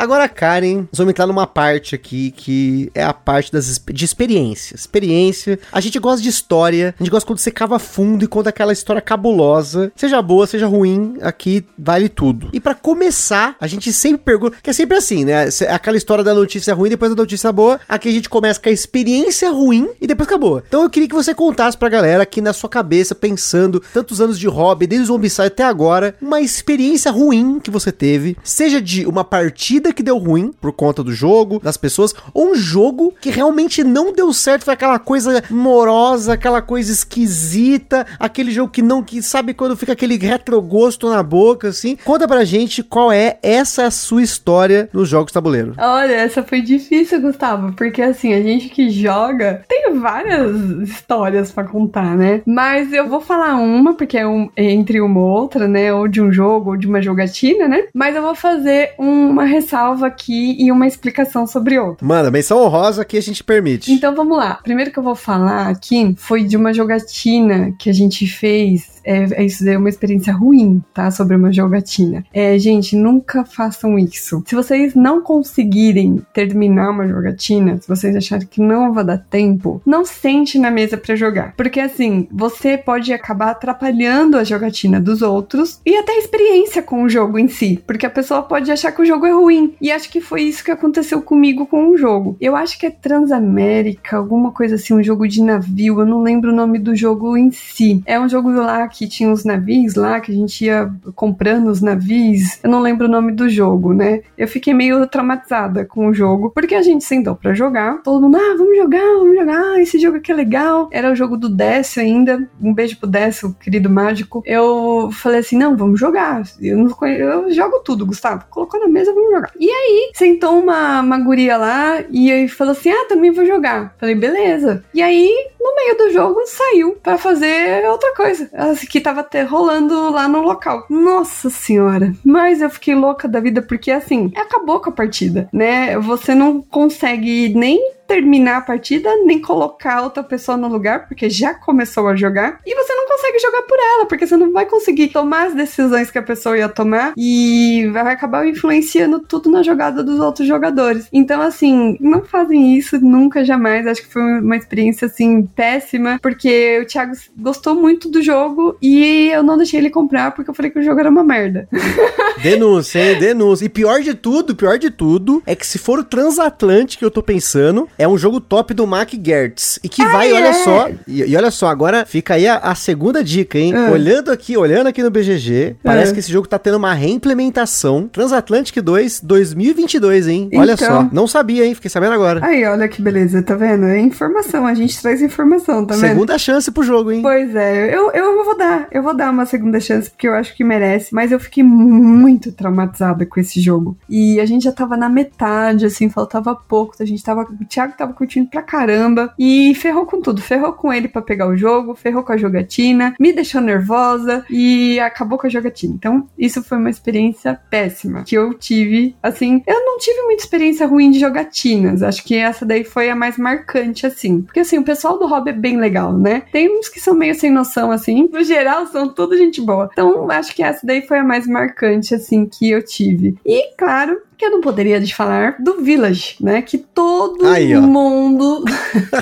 Agora, Karen, nós vamos entrar numa parte aqui que é a parte das, de experiência. Experiência, a gente gosta de história, a gente gosta quando você cava fundo e conta aquela história cabulosa, seja boa, seja ruim, aqui vale tudo. E para começar, a gente sempre pergunta, que é sempre assim, né? Aquela história da notícia ruim, depois da notícia boa, aqui a gente começa com a experiência ruim e depois acabou. Então eu queria que você contasse pra galera aqui na sua cabeça, pensando tantos anos de hobby, desde o Zombicide até agora, uma experiência ruim que você teve, seja de uma partida que deu ruim por conta do jogo, das pessoas, ou um jogo que realmente não deu certo, foi aquela coisa morosa, aquela coisa esquisita, aquele jogo que não, que sabe quando fica aquele retrogosto na boca, assim. Conta pra gente qual é essa sua história nos jogos tabuleiro. Olha, essa foi difícil, Gustavo, porque assim, a gente que joga tem várias histórias para contar, né? Mas eu vou falar uma, porque é um, entre uma ou outra, né? Ou de um jogo, ou de uma jogatina, né? Mas eu vou fazer uma ressalva aqui e uma explicação sobre outra. Manda, menção honrosa que a gente permite. Então vamos lá. Primeiro que eu vou falar aqui foi de uma jogatina que a gente fez é, é, isso é uma experiência ruim, tá? Sobre uma jogatina. É, gente, nunca façam isso. Se vocês não conseguirem terminar uma jogatina, se vocês acharem que não vai dar tempo, não sente na mesa para jogar. Porque assim, você pode acabar atrapalhando a jogatina dos outros e até a experiência com o jogo em si. Porque a pessoa pode achar que o jogo é ruim. E acho que foi isso que aconteceu comigo com o jogo. Eu acho que é Transamérica, alguma coisa assim, um jogo de navio. Eu não lembro o nome do jogo em si. É um jogo lá que tinha os navios lá, que a gente ia comprando os navios. Eu não lembro o nome do jogo, né? Eu fiquei meio traumatizada com o jogo, porque a gente sentou para jogar. Todo mundo, ah, vamos jogar, vamos jogar, esse jogo aqui é legal. Era o jogo do Décio ainda. Um beijo pro Décio, querido mágico. Eu falei assim: não, vamos jogar. Eu, não conheço, eu jogo tudo, Gustavo. Colocou na mesa, vamos jogar. E aí, sentou uma, uma guria lá e aí falou assim: ah, também vou jogar. Falei, beleza. E aí, no meio do jogo, saiu para fazer outra coisa. Que tava rolando lá no local. Nossa senhora. Mas eu fiquei louca da vida porque assim, acabou com a partida, né? Você não consegue nem terminar a partida, nem colocar outra pessoa no lugar, porque já começou a jogar, e você não consegue jogar por ela, porque você não vai conseguir tomar as decisões que a pessoa ia tomar e vai acabar influenciando tudo na jogada dos outros jogadores. Então, assim, não fazem isso nunca, jamais. Acho que foi uma experiência, assim, péssima, porque o Thiago gostou muito do jogo e eu não deixei ele comprar porque eu falei que o jogo era uma merda. Denúncia, hein? Denúncia. E pior de tudo, pior de tudo, é que se for o Transatlântico eu tô pensando, é um jogo top do Mac Gertz. E que ah, vai, é? olha só. E, e, olha só, agora fica aí a, a segunda dica, hein? Ah. Olhando aqui, olhando aqui no BGG, parece ah. que esse jogo tá tendo uma reimplementação. Transatlantic 2 2022, hein? Olha então... só. Não sabia, hein? Fiquei sabendo agora. Aí, olha que beleza, tá vendo? É informação, a gente traz informação, tá vendo? Segunda chance pro jogo, hein? Pois é, eu, eu vou dar, eu vou dar uma segunda chance porque eu acho que merece, mas eu fiquei muito traumatizada com esse jogo. E a gente já tava na metade, assim, faltava pouco, a gente tava. Thiago tava curtindo pra caramba. E ferrou com tudo. Ferrou com ele para pegar o jogo, ferrou com a jogatina, me deixou nervosa e acabou com a jogatina. Então, isso foi uma experiência péssima que eu tive. Assim, eu não tive muita experiência ruim de jogatinas. Acho que essa daí foi a mais marcante, assim. Porque, assim, o pessoal do hobby é bem legal, né? Tem uns que são meio sem noção, assim. No geral, são tudo gente boa. Então, acho que essa daí foi a mais marcante, assim, que eu tive. E, claro, eu não poderia de falar do Village, né? Que todo Aí, mundo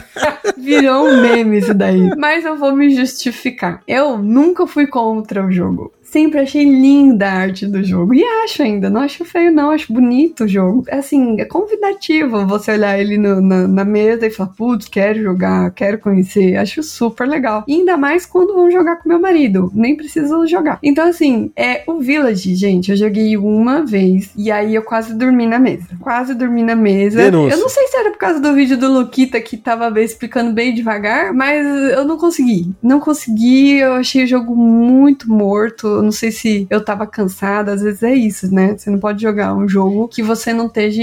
virou um meme isso daí. Mas eu vou me justificar. Eu nunca fui contra o jogo sempre achei linda a arte do jogo. E acho ainda, não acho feio, não, acho bonito o jogo. É assim, é convidativo você olhar ele no, na, na, mesa e falar, putz, quero jogar, quero conhecer. Acho super legal. E ainda mais quando vão jogar com meu marido. Nem preciso jogar. Então, assim, é o Village, gente. Eu joguei uma vez e aí eu quase dormi na mesa. Quase dormi na mesa. Denúncia. Eu não sei se era por causa do vídeo do Luquita que tava explicando bem devagar, mas eu não consegui. Não consegui, eu achei o jogo muito morto eu não sei se eu tava cansada, às vezes é isso, né? Você não pode jogar um jogo que você não esteja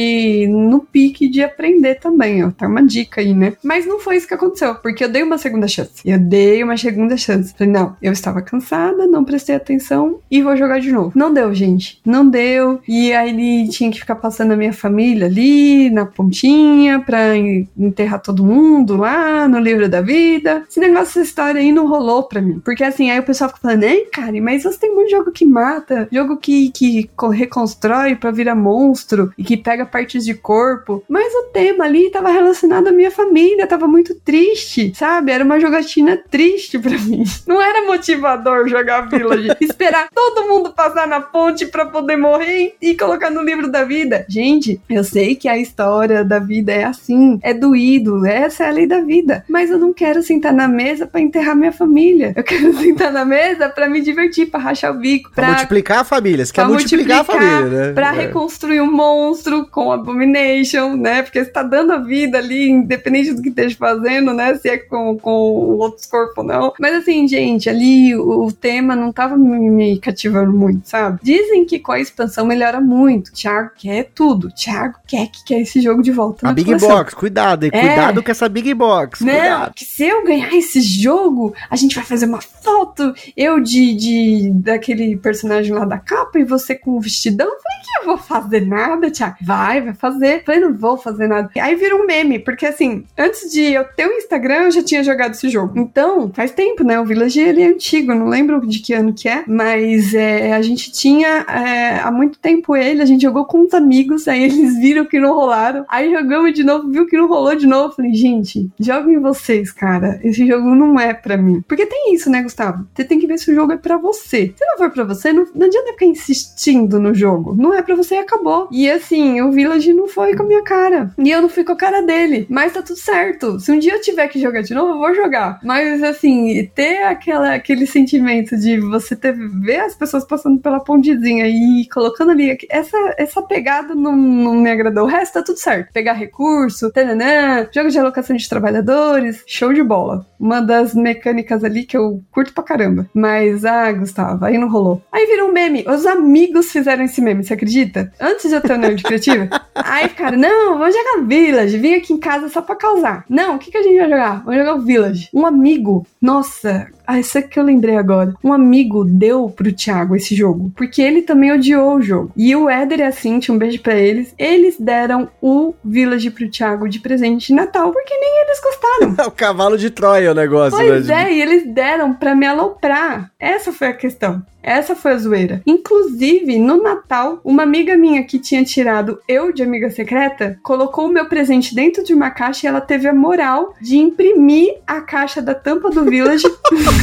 no pique de aprender também, ó. Tá uma dica aí, né? Mas não foi isso que aconteceu, porque eu dei uma segunda chance. Eu dei uma segunda chance. Falei, não, eu estava cansada, não prestei atenção e vou jogar de novo. Não deu, gente. Não deu. E aí ele tinha que ficar passando a minha família ali, na pontinha, pra enterrar todo mundo lá no livro da vida. Esse negócio, essa história aí não rolou pra mim. Porque assim, aí o pessoal fica falando, ei, cara, mas você tem muito jogo que mata, jogo que, que reconstrói pra virar monstro e que pega partes de corpo. Mas o tema ali tava relacionado à minha família, tava muito triste, sabe? Era uma jogatina triste pra mim. Não era motivador jogar Village. Esperar todo mundo passar na ponte pra poder morrer e colocar no livro da vida. Gente, eu sei que a história da vida é assim, é doído, essa é a lei da vida. Mas eu não quero sentar na mesa para enterrar minha família. Eu quero sentar na mesa para me divertir, para rachar o bico, pra, pra multiplicar a família. Você quer multiplicar, multiplicar, a família, né? Pra é. reconstruir um monstro com Abomination, né? Porque você tá dando a vida ali, independente do que esteja fazendo, né? Se é com, com outros corpos ou não. Mas assim, gente, ali o, o tema não tava me, me, cativando muito, sabe? Dizem que com a expansão melhora muito. Thiago quer tudo. Thiago quer que quer esse jogo de volta. A Big coleção. Box, cuidado, hein? É. Cuidado com essa Big Box. Não, cuidado. que se eu ganhar esse jogo, a gente vai fazer uma foto. Eu de, de daquele personagem lá da capa e você com o vestidão. Eu falei que eu vou fazer nada, Thiago. Vai, vai fazer. Eu falei, não vou fazer nada. Aí vira um meme, porque assim, antes de eu ter o Instagram, eu já tinha jogado esse jogo. Então, faz tempo, né? O Village ele é antigo, não lembro de que ano que é, mas é, a gente tinha é, há muito tempo ele, a gente jogou com uns amigos, aí eles viram que não rolaram. Aí jogamos de novo, viu que não rolou de novo. Falei, gente, joguem vocês, cara. Esse jogo não é para mim. Porque tem isso, né, Gustavo? Você tem que ver se o jogo é para você. Se não for para você, não, não adianta ficar insistindo no jogo. Não é para você e acabou. E assim, o Village não foi com a minha cara. E eu não fui com a cara dele. Mas tá tudo certo. Se um dia eu tiver que jogar de novo, eu vou jogar. Mas assim, ter aquela, aquele sentimento de você ter, ver as pessoas passando pela pontezinha e colocando ali. Essa, essa pegada não, não me agradou. O resto tá tudo certo. Pegar recurso, tananã, jogo de alocação de trabalhadores, show de bola. Uma das mecânicas ali que eu curto pra caramba. Mas, ah, Gustavo, aí não rolou. Aí virou um meme. Os amigos fizeram esse meme, você acredita? Antes de eu ter o Nerd Criativa. aí, cara, não, vamos jogar Village. Vim aqui em casa só pra causar. Não, o que, que a gente vai jogar? Vamos jogar o Village. Um amigo, nossa, ah, isso é que eu lembrei agora. Um amigo deu pro Thiago esse jogo, porque ele também odiou o jogo. E o Éder e a Cintia, um beijo para eles, eles deram o Village pro Thiago de presente de Natal, porque nem eles gostaram. o cavalo de Troia o negócio, pois né? é, e eles deram para me aloprar. Essa foi a questão. Essa foi a zoeira. Inclusive, no Natal, uma amiga minha que tinha tirado eu de amiga secreta colocou o meu presente dentro de uma caixa e ela teve a moral de imprimir a caixa da tampa do Village.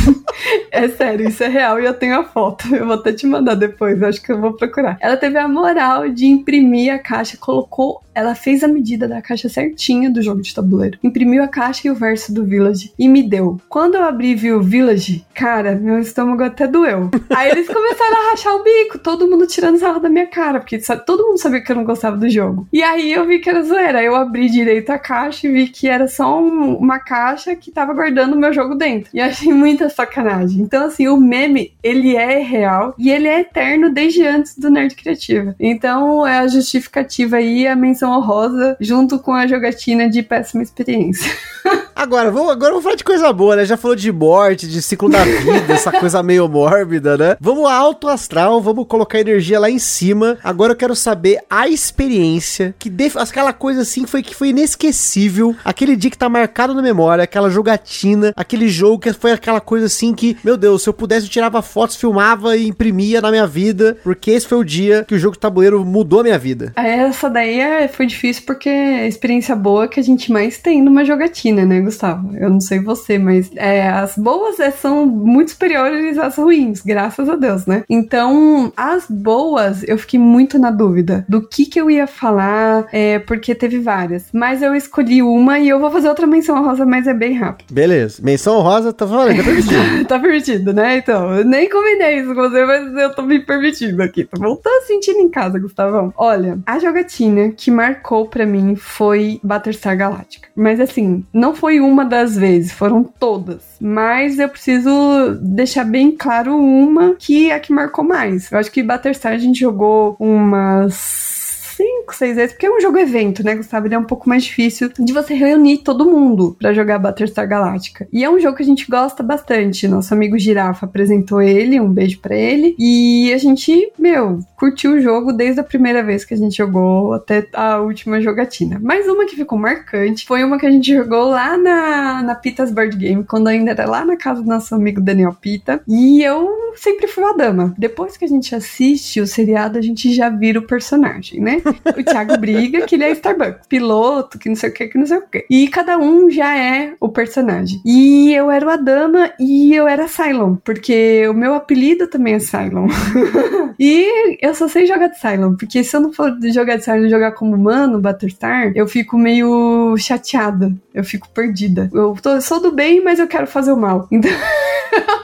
é sério, isso é real e eu tenho a foto. Eu vou até te mandar depois, acho que eu vou procurar. Ela teve a moral de imprimir a caixa, colocou ela fez a medida da caixa certinha do jogo de tabuleiro, imprimiu a caixa e o verso do Village e me deu. Quando eu abri e vi o Village, cara, meu estômago até doeu. Aí eles começaram a rachar o bico, todo mundo tirando sarro da minha cara, porque sabe, todo mundo sabia que eu não gostava do jogo. E aí eu vi que era zoeira. Eu abri direito a caixa e vi que era só um, uma caixa que tava guardando o meu jogo dentro. E achei muita sacanagem. Então, assim, o meme, ele é real e ele é eterno desde antes do Nerd Criativa. Então, é a justificativa aí, a menção honrosa, junto com a jogatina de péssima experiência. Agora, vamos, agora vamos falar de coisa boa, né? Já falou de morte, de ciclo da vida, essa coisa meio mórbida, né? Vamos alto astral, vamos colocar energia lá em cima. Agora eu quero saber a experiência que def... aquela coisa assim foi que foi inesquecível, aquele dia que tá marcado na memória, aquela jogatina, aquele jogo que foi aquela coisa assim que, meu Deus, se eu pudesse eu tirava fotos, filmava e imprimia na minha vida, porque esse foi o dia que o jogo de tabuleiro mudou a minha vida. Essa daí é, foi difícil porque é a experiência boa que a gente mais tem numa jogatina, né? Gustavo. Eu não sei você, mas é, as boas é, são muito superiores às ruins, graças a Deus, né? Então, as boas, eu fiquei muito na dúvida do que que eu ia falar, é, porque teve várias. Mas eu escolhi uma e eu vou fazer outra menção rosa, mas é bem rápido. Beleza. Menção rosa, tá falando, tá permitido. tá permitido, né? Então, eu nem combinei isso com você, mas eu tô me permitindo aqui. Tô voltando sentindo em casa, Gustavão. Olha, a jogatina que marcou para mim foi Battlestar Galactica. Mas assim, não foi uma das vezes, foram todas. Mas eu preciso deixar bem claro uma que é a que marcou mais. Eu acho que Battlestar a gente jogou umas cinco, seis vezes, porque é um jogo evento, né, Gustavo? Ele é um pouco mais difícil de você reunir todo mundo para jogar Battlestar Galactica. E é um jogo que a gente gosta bastante. Nosso amigo Girafa apresentou ele, um beijo para ele. E a gente, meu, curtiu o jogo desde a primeira vez que a gente jogou até a última jogatina. Mas uma que ficou marcante foi uma que a gente jogou lá na, na Pitas Board Game, quando ainda era lá na casa do nosso amigo Daniel Pita. E eu sempre fui a dama. Depois que a gente assiste o seriado, a gente já vira o personagem, né? O Thiago briga que ele é Starbucks, piloto, que não sei o que, que não sei o que. E cada um já é o personagem. E eu era a dama e eu era Cylon, porque o meu apelido também é Cylon. e eu só sei jogar de Cylon, porque se eu não for jogar de Cylon e jogar como humano, Battlestar, eu fico meio chateada. Eu fico perdida. Eu tô, sou do bem, mas eu quero fazer o mal. Então.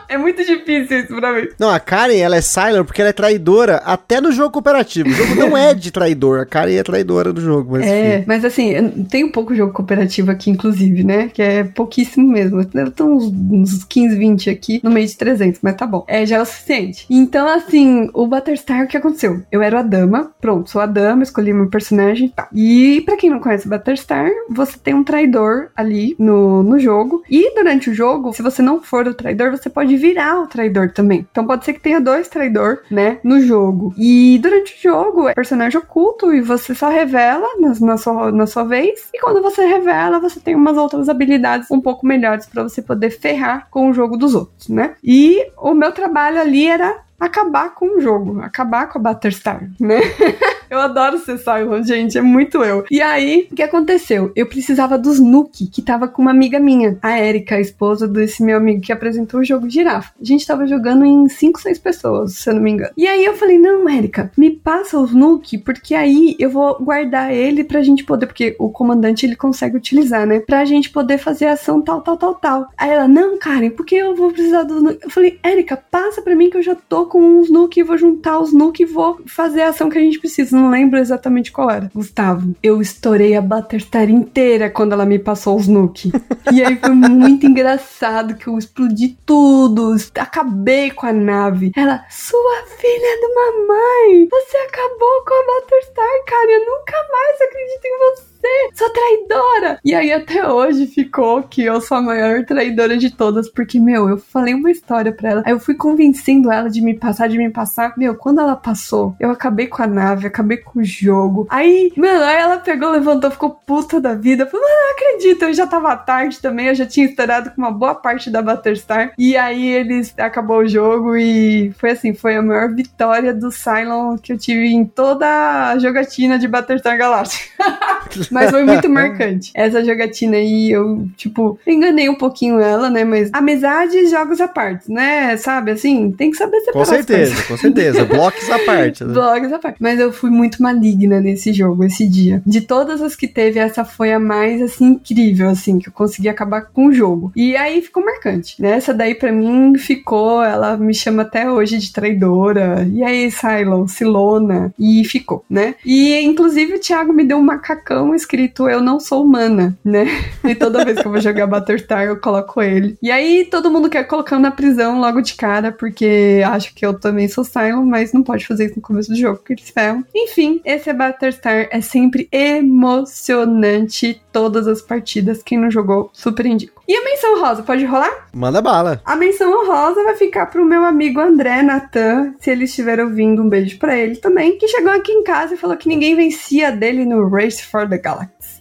é muito difícil isso pra mim. Não, a Karen, ela é Silent porque ela é traidora até no jogo cooperativo. O jogo não é de traidor. A Karen é traidora do jogo. Mas é, enfim. mas assim, tem um pouco jogo cooperativo aqui, inclusive, né? Que é pouquíssimo mesmo. Estão uns, uns 15, 20 aqui no meio de 300, mas tá bom. É, já é o suficiente. Então, assim, o Battlestar, o que aconteceu? Eu era a dama, pronto, sou a dama, escolhi meu personagem e tá. E pra quem não conhece Battlestar, você tem um traidor ali no, no jogo. E durante o jogo, se você não for o traidor, você pode virar o traidor também. Então pode ser que tenha dois traidor, né, no jogo. E durante o jogo é personagem oculto e você só revela na, na, sua, na sua vez. E quando você revela, você tem umas outras habilidades um pouco melhores para você poder ferrar com o jogo dos outros, né? E o meu trabalho ali era acabar com o jogo, acabar com a Battlestar, né? eu adoro ser Cylon, gente, é muito eu. E aí, o que aconteceu? Eu precisava dos Nuke, que tava com uma amiga minha, a Erika, a esposa desse meu amigo que apresentou o jogo girafa. A gente tava jogando em 5, 6 pessoas, se eu não me engano. E aí eu falei: "Não, Erika, me passa os Nuke, porque aí eu vou guardar ele pra gente poder, porque o comandante ele consegue utilizar, né? Pra gente poder fazer ação tal, tal, tal, tal". Aí ela: "Não, Karen, porque eu vou precisar dos Nuke?". Eu falei: "Erika, passa pra mim que eu já tô com os Nuke, vou juntar os Nuke e vou fazer a ação que a gente precisa. Não lembro exatamente qual era. Gustavo, eu estourei a Battlestar inteira quando ela me passou os Nuke. e aí foi muito engraçado que eu explodi tudo, acabei com a nave. Ela, sua filha do mamãe, você acabou com a Battlestar, cara, eu nunca mais acredito em você você, sua traidora! E aí até hoje ficou que eu sou a maior traidora de todas, porque, meu, eu falei uma história pra ela, aí eu fui convencendo ela de me passar, de me passar. Meu, quando ela passou, eu acabei com a nave, acabei com o jogo. Aí, mano, aí ela pegou, levantou, ficou puta da vida. Falou, não acredito, eu já tava tarde também, eu já tinha estourado com uma boa parte da Battlestar. E aí eles acabou o jogo e foi assim, foi a maior vitória do Cylon que eu tive em toda a jogatina de Battlestar Galactica. Mas foi muito marcante. Essa jogatina aí, eu, tipo, enganei um pouquinho ela, né? Mas amizade e jogos à parte, né? Sabe, assim, tem que saber separar Com certeza, com certeza. Blocos à parte. Né? Blocos à parte. Mas eu fui muito maligna nesse jogo, esse dia. De todas as que teve, essa foi a mais, assim, incrível, assim, que eu consegui acabar com o jogo. E aí ficou marcante, né? Essa daí, pra mim, ficou, ela me chama até hoje de traidora. E aí, Cylon, Silona. E ficou, né? E, inclusive, o Thiago me deu um macacão escrito Eu não sou humana, né? E toda vez que eu vou jogar Battlestar, eu coloco ele. E aí todo mundo quer colocar na prisão logo de cara, porque acha que eu também sou Cylon, mas não pode fazer isso no começo do jogo, porque eles ferram. Enfim, esse Battlestar, é sempre emocionante todas as partidas. Quem não jogou, super indico. E a menção rosa, pode rolar? Manda bala. A menção rosa vai ficar pro meu amigo André Natan, se ele estiver ouvindo, um beijo para ele também, que chegou aqui em casa e falou que ninguém vencia dele no Race for the Galaxy.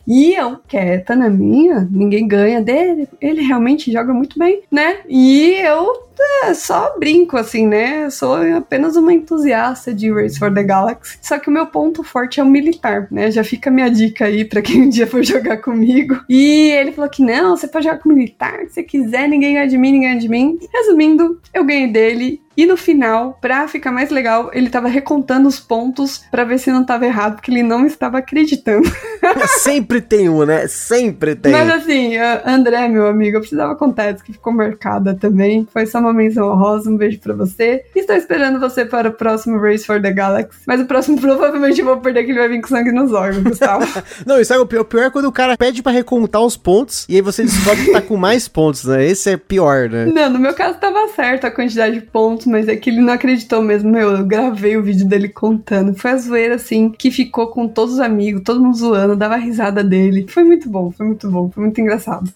E eu, quieta na minha, ninguém ganha dele, ele realmente joga muito bem, né? E eu é, só brinco, assim, né? Eu sou apenas uma entusiasta de Race for the Galaxy. Só que o meu ponto forte é o militar, né? Já fica a minha dica aí pra quem um dia for jogar comigo. E ele falou que não, você pode jogar com militar, se você quiser, ninguém ganha de mim, ninguém ganha de mim. Resumindo, eu ganhei dele e no final, pra ficar mais legal, ele tava recontando os pontos para ver se não tava errado, porque ele não estava acreditando. Sempre Sempre tem um, né? Sempre tem. Mas assim, André, meu amigo, eu precisava contar isso que ficou marcada também. Foi só uma menção honrosa, um beijo pra você. Estou esperando você para o próximo Race for the Galaxy. Mas o próximo provavelmente eu vou perder que ele vai vir com sangue nos órgãos, Gustavo. Não, isso é o pior, o pior é quando o cara pede pra recontar os pontos e aí você descobre que tá com mais pontos, né? Esse é pior, né? Não, no meu caso tava certo a quantidade de pontos, mas é que ele não acreditou mesmo. Meu, eu gravei o vídeo dele contando. Foi a zoeira, assim, que ficou com todos os amigos, todo mundo zoando, dava risada dele. Foi muito bom, foi muito bom, foi muito engraçado.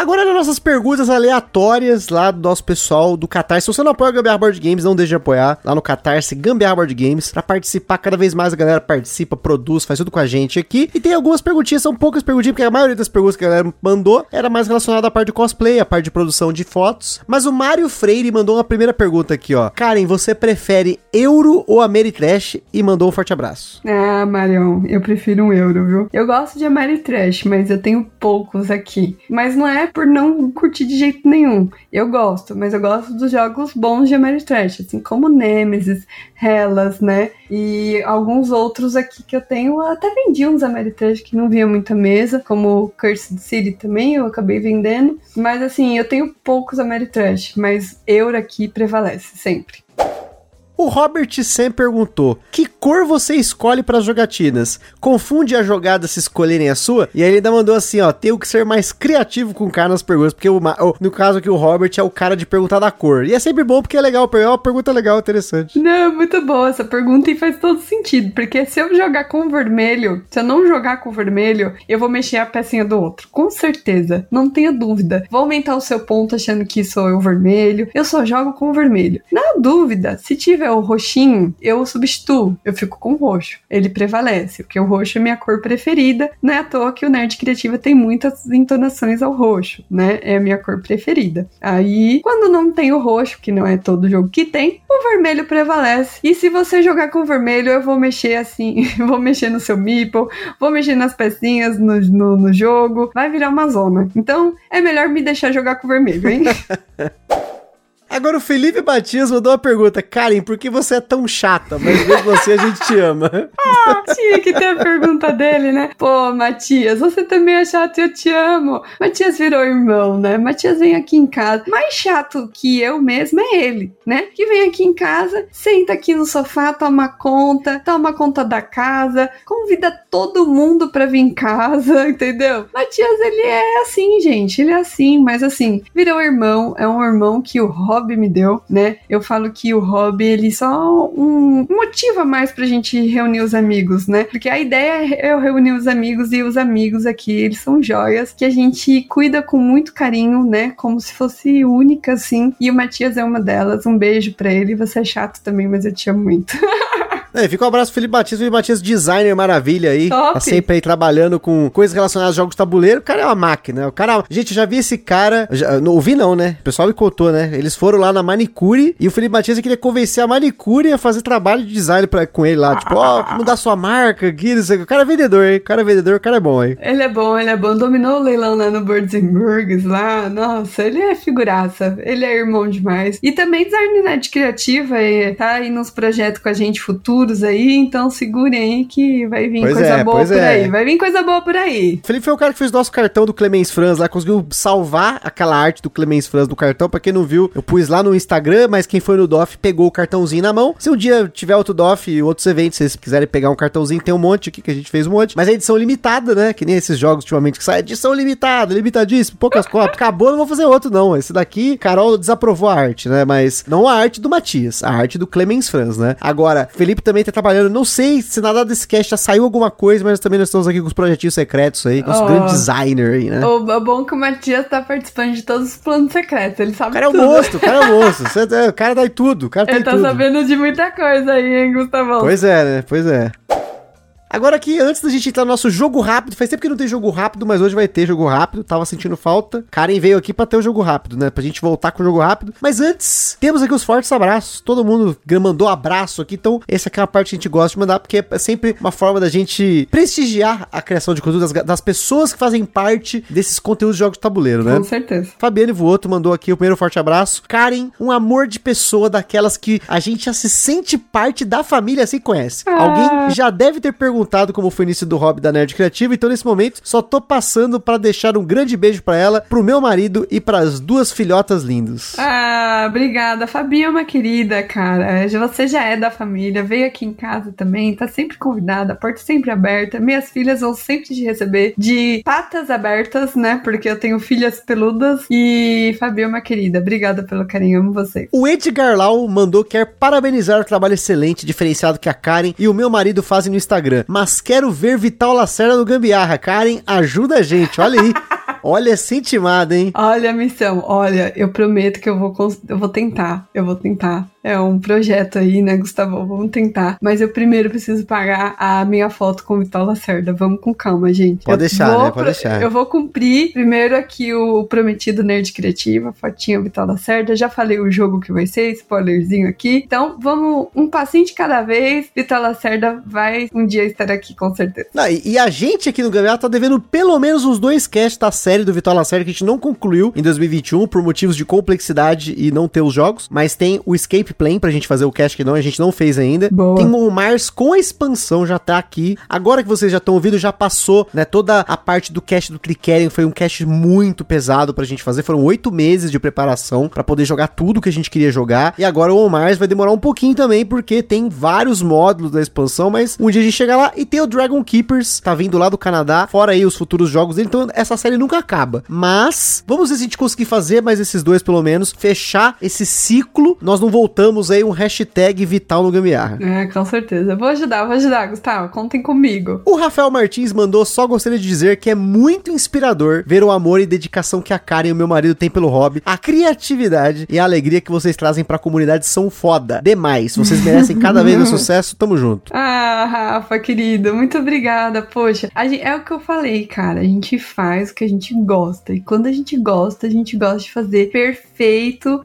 Agora nas nossas perguntas aleatórias lá do nosso pessoal do Catarse. Se você não apoia o Gambiarra Board Games, não deixe de apoiar lá no Catarse Gambiarra Board Games para participar. Cada vez mais a galera participa, produz, faz tudo com a gente aqui. E tem algumas perguntinhas, são poucas perguntinhas, porque a maioria das perguntas que a galera mandou era mais relacionada à parte de cosplay, à parte de produção de fotos. Mas o Mário Freire mandou uma primeira pergunta aqui, ó. Karen, você prefere euro ou Ameritrash? E mandou um forte abraço. Ah, Marion, eu prefiro um euro, viu? Eu gosto de Ameritrash, mas eu tenho poucos aqui. Mas não é por não curtir de jeito nenhum. Eu gosto, mas eu gosto dos jogos bons de Ameritrash, assim como Nemesis, Hellas, né? E alguns outros aqui que eu tenho, eu até vendi uns Ameritrash que não vinha muita mesa, como Cursed City também, eu acabei vendendo. Mas assim, eu tenho poucos Ameritrash, mas Euro aqui prevalece sempre. O Robert Sam perguntou: Que cor você escolhe para as jogatinas? Confunde a jogada se escolherem a sua? E aí ele ainda mandou assim: Ó, tenho que ser mais criativo com o cara nas perguntas, porque o, no caso aqui o Robert é o cara de perguntar da cor. E é sempre bom porque é legal, é uma pergunta legal, interessante. Não, muito boa essa pergunta e faz todo sentido, porque se eu jogar com vermelho, se eu não jogar com vermelho, eu vou mexer a pecinha do outro, com certeza, não tenha dúvida. Vou aumentar o seu ponto achando que sou eu vermelho, eu só jogo com vermelho. Na dúvida, se tiver o roxinho, eu substituo, eu fico com o roxo. Ele prevalece, porque o roxo é minha cor preferida. Não é à toa que o Nerd Criativa tem muitas entonações ao roxo, né? É a minha cor preferida. Aí, quando não tem o roxo, que não é todo jogo que tem, o vermelho prevalece. E se você jogar com vermelho, eu vou mexer assim, vou mexer no seu meeple, vou mexer nas pecinhas no, no, no jogo, vai virar uma zona. Então, é melhor me deixar jogar com vermelho, hein? Agora o Felipe Matias mandou uma pergunta. Karen, por que você é tão chata? Mas mesmo assim a gente te ama. ah, tinha que ter a pergunta dele, né? Pô, Matias, você também é chato e eu te amo. Matias virou irmão, né? Matias vem aqui em casa. Mais chato que eu mesmo é ele, né? Que vem aqui em casa, senta aqui no sofá, toma conta, toma conta da casa, convida todo mundo pra vir em casa, entendeu? Matias, ele é assim, gente. Ele é assim, mas assim, virou irmão. É um irmão que o Rob hobby me deu, né? Eu falo que o hobby, ele só um motivo a mais pra gente reunir os amigos, né? Porque a ideia é eu reunir os amigos e os amigos aqui, eles são joias que a gente cuida com muito carinho, né? Como se fosse única, assim. E o Matias é uma delas. Um beijo pra ele. Você é chato também, mas eu te amo muito. É, fica um abraço pro Felipe Batista, Felipe Batista, designer maravilha aí. Top. Tá sempre aí trabalhando com coisas relacionadas a jogos de tabuleiro. O cara é uma máquina. O cara. Gente, eu já vi esse cara. Já, não ouvi, não, né? O pessoal me contou, né? Eles foram lá na Manicure e o Felipe Batista queria convencer a Manicure a fazer trabalho de design pra, com ele lá. Tipo, ó, oh, mudar sua marca aqui, não sei o cara é vendedor, hein? O cara é vendedor, o cara é bom, hein? Ele é bom, ele é bom. Dominou o leilão lá no Birds and Burgers lá. Nossa, ele é figuraça. Ele é irmão demais. E também design né, de criativa, tá aí nos projetos com a gente futuros aí, então segurem aí que vai vir pois coisa é, boa por é. aí. Vai vir coisa boa por aí. Felipe foi o cara que fez o nosso cartão do Clemens Franz lá, conseguiu salvar aquela arte do Clemens Franz no cartão. Pra quem não viu, eu pus lá no Instagram, mas quem foi no DOF pegou o cartãozinho na mão. Se um dia tiver outro DOF e outros eventos, se vocês quiserem pegar um cartãozinho, tem um monte aqui que a gente fez um monte. Mas é edição limitada, né? Que nem esses jogos ultimamente que saem. Edição limitada, limitadíssimo, poucas cópias. Acabou, não vou fazer outro, não. Esse daqui, Carol desaprovou a arte, né? Mas não a arte do Matias, a arte do Clemens Franz, né? Agora, Felipe também tá trabalhando, não sei se nada desse cast já saiu alguma coisa, mas também nós estamos aqui com os projetinhos secretos aí, com os oh. grandes designers aí, né? O, o bom é que o Matias tá participando de todos os planos secretos, ele sabe tudo. O cara tudo. é o monstro, o cara é o monstro. É, o cara dá tudo, o cara ele tá tudo. sabendo de muita coisa aí, hein, Gustavão? Pois é, né? Pois é. Agora aqui, antes da gente entrar no nosso jogo rápido, faz tempo que não tem jogo rápido, mas hoje vai ter jogo rápido, tava sentindo falta. Karen veio aqui pra ter o jogo rápido, né? Pra gente voltar com o jogo rápido. Mas antes, temos aqui os fortes abraços. Todo mundo mandou abraço aqui, então essa aqui é uma parte que a gente gosta de mandar, porque é sempre uma forma da gente prestigiar a criação de conteúdo das, das pessoas que fazem parte desses conteúdos de jogos de tabuleiro, né? Com certeza. Fabiane Voto mandou aqui o primeiro forte abraço. Karen, um amor de pessoa daquelas que a gente já se sente parte da família, assim conhece. Ah. Alguém já deve ter perguntado perguntado como foi o início do hobby da Nerd Criativa, então nesse momento só tô passando para deixar um grande beijo para ela, pro meu marido e para as duas filhotas lindas. Ah, obrigada. Fabi é uma querida, cara. Você já é da família, veio aqui em casa também, tá sempre convidada, a porta sempre aberta. Minhas filhas vão sempre te receber de patas abertas, né? Porque eu tenho filhas peludas e Fabi é uma querida. Obrigada pelo carinho, amo você. O Edgar Lau mandou quer parabenizar o trabalho excelente, diferenciado que a Karen e o meu marido fazem no Instagram. Mas quero ver Vital Lacerda no Gambiarra. Karen, ajuda a gente, olha aí. Olha, se intimada, hein? Olha a missão, olha, eu prometo que eu vou, eu vou tentar, eu vou tentar. É um projeto aí, né, Gustavo? Vamos tentar. Mas eu primeiro preciso pagar a minha foto com o Vital Lacerda. Vamos com calma, gente. Pode eu deixar, né? Pode deixar. Eu vou cumprir primeiro aqui o prometido Nerd Criativa, fotinha Vital Lacerda. Já falei o jogo que vai ser, spoilerzinho aqui. Então, vamos um passinho de cada vez. Vital Lacerda vai um dia estar aqui, com certeza. Não, e, e, a gente aqui no Gabriel tá devendo pelo menos uns dois casts da série do Vital Lacerda que a gente não concluiu em 2021 por motivos de complexidade e não ter os jogos. Mas tem o Escape Plane pra gente fazer o cast que não, a gente não fez ainda. Boa. Tem o Mars com a expansão, já tá aqui. Agora que vocês já estão ouvindo, já passou, né? Toda a parte do cast do Clickerion foi um cast muito pesado pra gente fazer. Foram oito meses de preparação para poder jogar tudo que a gente queria jogar. E agora o Mars vai demorar um pouquinho também, porque tem vários módulos da expansão, mas um dia a gente chega lá e tem o Dragon Keepers, tá vindo lá do Canadá, fora aí os futuros jogos dele, então essa série nunca acaba. Mas, vamos ver se a gente conseguir fazer mais esses dois pelo menos, fechar esse ciclo. Nós não voltamos aí um hashtag vital no Gambiarra. É, com certeza. Vou ajudar, vou ajudar, Gustavo. Contem comigo. O Rafael Martins mandou só gostaria de dizer que é muito inspirador ver o amor e dedicação que a Karen e o meu marido têm pelo hobby, a criatividade e a alegria que vocês trazem pra comunidade são foda. Demais. Vocês merecem cada vez mais sucesso. Tamo junto. Ah, Rafa, querido, muito obrigada. Poxa, gente, é o que eu falei, cara. A gente faz o que a gente gosta. E quando a gente gosta, a gente gosta de fazer perfeito,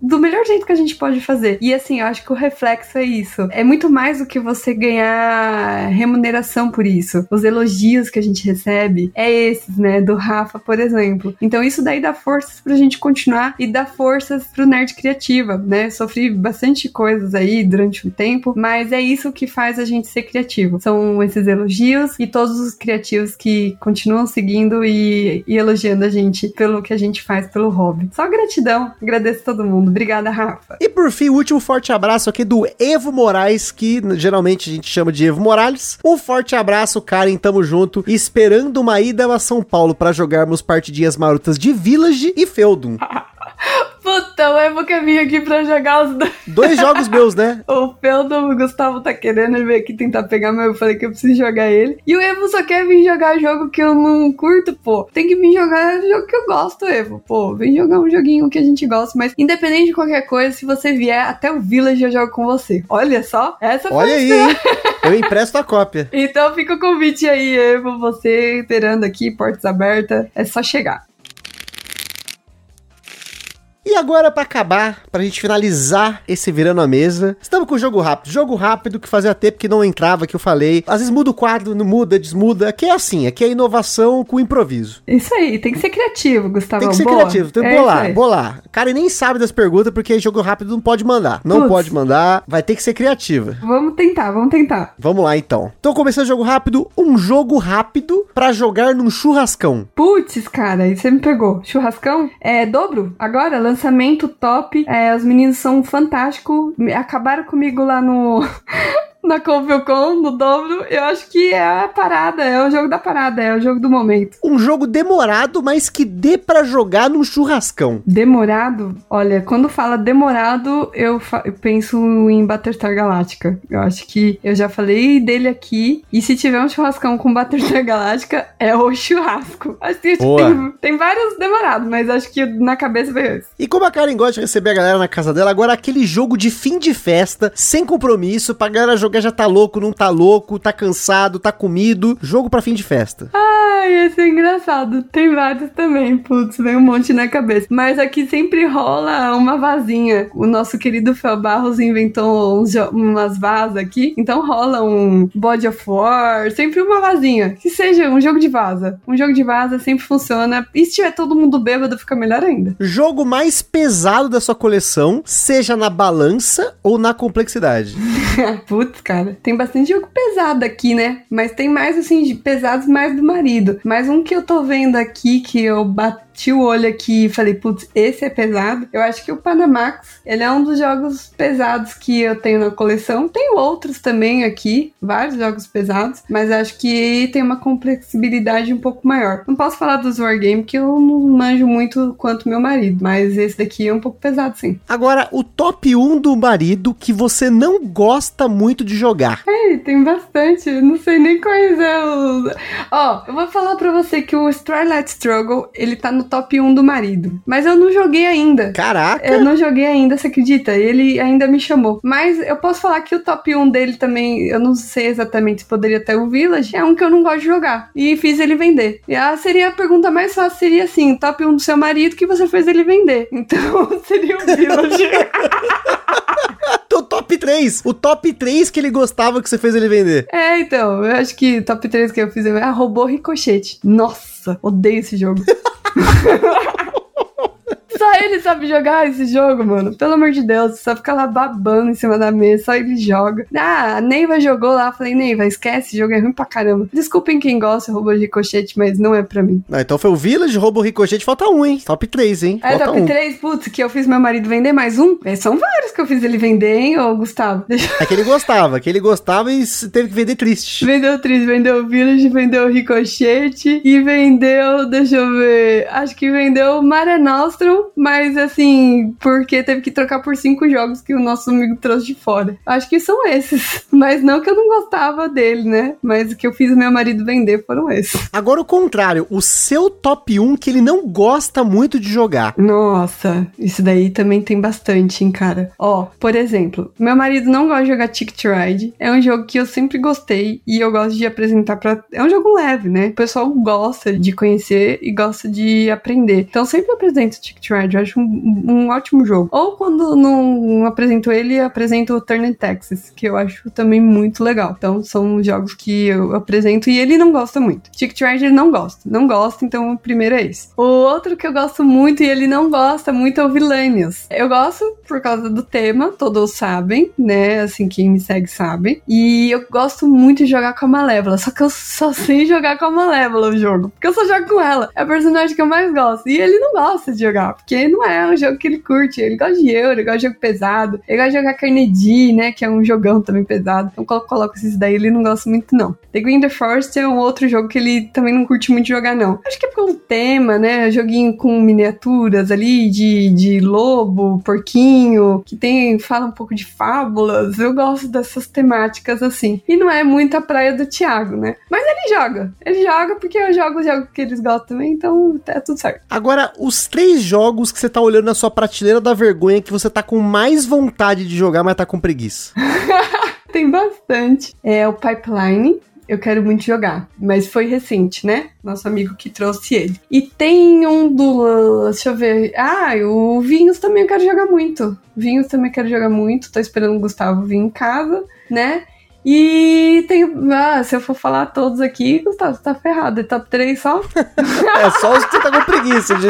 do melhor jeito que a gente pode fazer. E assim, eu acho que o reflexo é isso. É muito mais do que você ganhar remuneração por isso. Os elogios que a gente recebe é esses, né? Do Rafa, por exemplo. Então isso daí dá forças pra gente continuar e dá forças pro Nerd Criativa, né? Sofri bastante coisas aí durante um tempo, mas é isso que faz a gente ser criativo. São esses elogios e todos os criativos que continuam seguindo e, e elogiando a gente pelo que a gente faz pelo hobby. Só gratidão. Agradeço todo mundo. Obrigada, Rafa. E por fim, o último forte abraço aqui do Evo Moraes, que geralmente a gente chama de Evo Morales. Um forte abraço, Karen, tamo junto. Esperando uma ida a São Paulo para jogarmos partidinhas marotas de Village e Feudum. Puta, o Evo quer vir aqui pra jogar os dois. Dois jogos meus, né? o Feldo, o Gustavo tá querendo vir aqui tentar pegar, mas eu falei que eu preciso jogar ele. E o Evo só quer vir jogar jogo que eu não curto, pô. Tem que vir jogar jogo que eu gosto, Evo. Pô, vem jogar um joguinho que a gente gosta, mas independente de qualquer coisa, se você vier até o Village, eu jogo com você. Olha só, essa foi Olha aí, hein? Eu empresto a cópia. Então fica o convite aí, Evo, você esperando aqui, portas abertas, é só chegar. E agora, para acabar, pra gente finalizar esse virando a mesa, estamos com o jogo rápido. Jogo rápido que fazia tempo que não entrava, que eu falei. Às vezes muda o quadro, não muda, desmuda. Aqui é assim, aqui é inovação com improviso. Isso aí, tem que ser criativo, Gustavo. Tem que ser Boa. criativo, tem que é bolar, bolar. Cara, nem sabe das perguntas, porque jogo rápido não pode mandar. Não Puts. pode mandar, vai ter que ser criativa. Vamos tentar, vamos tentar. Vamos lá, então. Então, começando o jogo rápido, um jogo rápido para jogar num churrascão. Putz, cara, aí você me pegou. Churrascão? É dobro? Agora, lança lançamento top. É, os meninos são fantásticos. Acabaram comigo lá no. na Convilcon, no dobro, eu acho que é a parada, é o jogo da parada, é o jogo do momento. Um jogo demorado, mas que dê para jogar num churrascão. Demorado? Olha, quando fala demorado, eu, eu penso em Battlestar Galactica. Eu acho que eu já falei dele aqui, e se tiver um churrascão com Battlestar Galactica, é o churrasco. Acho que tem, tem, vários demorados, mas acho que na cabeça veio esse. E como a Karen gosta de receber a galera na casa dela, agora aquele jogo de fim de festa, sem compromisso, pra galera jogar já tá louco, não tá louco, tá cansado, tá comido. Jogo pra fim de festa. Ai, esse é engraçado. Tem vários também, putz, vem um monte na cabeça. Mas aqui sempre rola uma vazinha. O nosso querido Fel Barros inventou uns, umas vasas aqui. Então rola um Body of War, sempre uma vazinha. Que seja um jogo de vaza. Um jogo de vaza sempre funciona. E se tiver todo mundo bêbado, fica melhor ainda. Jogo mais pesado da sua coleção, seja na balança ou na complexidade. Putz, cara. Tem bastante jogo pesado aqui, né? Mas tem mais, assim, de pesados mais do marido. Mas um que eu tô vendo aqui, que eu bati o olho aqui e falei, putz, esse é pesado. Eu acho que o Panamax, ele é um dos jogos pesados que eu tenho na coleção. Tem outros também aqui, vários jogos pesados, mas acho que tem uma complexibilidade um pouco maior. Não posso falar dos Wargame, que eu não manjo muito quanto meu marido, mas esse daqui é um pouco pesado, sim. Agora, o top 1 do marido que você não gosta muito de jogar. É, tem bastante, eu não sei nem quais é os... Ó, eu vou falar pra você que o Starlight Struggle, ele tá no top 1 do marido, mas eu não joguei ainda. Caraca! Eu não joguei ainda, você acredita? Ele ainda me chamou. Mas eu posso falar que o top 1 dele também, eu não sei exatamente se poderia ter o Village, é um que eu não gosto de jogar. E fiz ele vender. E a, seria a pergunta mais fácil, seria assim, top 1 do seu marido que você fez ele vender. Então, seria o Village. o top 3. O top 3 que ele gostava que você fez ele vender. É, então, eu acho que top 3 que eu fiz é ah, robô ricochete. Nossa, odeio esse jogo. Só ele sabe jogar esse jogo, mano. Pelo amor de Deus, só fica lá babando em cima da mesa, só ele joga. Ah, a Neiva jogou lá, falei, Neiva, esquece, esse jogo é ruim pra caramba. Desculpem quem gosta de robô ricochete, mas não é pra mim. Ah, então foi o Village, Robô Ricochete, falta um, hein? Top 3, hein? É, falta top um. 3, putz, que eu fiz meu marido vender mais um? É, são vários que eu fiz ele vender, hein, ô Gustavo? Deixa... É que ele gostava, que ele gostava e teve que vender triste. Vendeu Tris, vendeu o Village, vendeu o Ricochete e vendeu, deixa eu ver, acho que vendeu o Mare Nostrum, mas assim, porque teve que trocar por cinco jogos que o nosso amigo trouxe de fora. Acho que são esses, mas não que eu não gostava dele, né? Mas o que eu fiz meu marido vender foram esses. Agora o contrário, o seu top 1 que ele não gosta muito de jogar. Nossa, isso daí também tem bastante, hein, cara. Ó, por exemplo, meu marido não gosta de jogar Ticket Ride. É um jogo que eu sempre gostei e eu gosto de apresentar pra. É um jogo leve, né? O pessoal gosta de conhecer e gosta de aprender. Então sempre apresento Ticket Ride. Eu acho um, um ótimo jogo. Ou quando não apresento ele, apresento o Turn in Texas, que eu acho também muito legal. Então são jogos que eu apresento e ele não gosta muito. Ticket ele não gosta. Não gosta, então o primeiro é esse. O outro que eu gosto muito e ele não gosta muito é o Villainius. Eu gosto por causa do tema, todos sabem, né? Assim, quem me segue sabe. E eu gosto muito de jogar com a Malévola, só que eu só sei jogar com a Malévola o jogo, porque eu só jogo com ela. É a personagem que eu mais gosto. E ele não gosta de jogar, porque não é um jogo que ele curte. Ele gosta de euro, ele gosta de jogo pesado. Ele gosta de jogar Carnegie, né? Que é um jogão também pesado. Então, quando eu coloco esses daí, ele não gosta muito, não. The Green the Forest é um outro jogo que ele também não curte muito jogar, não. Acho que é pelo tema, né? Joguinho com miniaturas ali de, de lobo, porquinho, que tem, fala um pouco de fábulas. Eu gosto dessas temáticas assim. E não é muito a praia do Thiago, né? Mas ele joga. Ele joga porque eu jogo os jogos que eles gostam também, então é tudo certo. Agora, os três jogos que você tá olhando na sua prateleira da vergonha que você tá com mais vontade de jogar, mas tá com preguiça. Tem bastante. É o Pipeline. Eu quero muito jogar, mas foi recente, né? Nosso amigo que trouxe ele. E tem um do. Deixa eu ver. Ah, o Vinhos também eu quero jogar muito. Vinhos também quero jogar muito. Tô esperando o Gustavo vir em casa, né? E tem. Ah, se eu for falar todos aqui, Gustavo, você tá ferrado. É top 3 só? é só os que você tá com preguiça. De,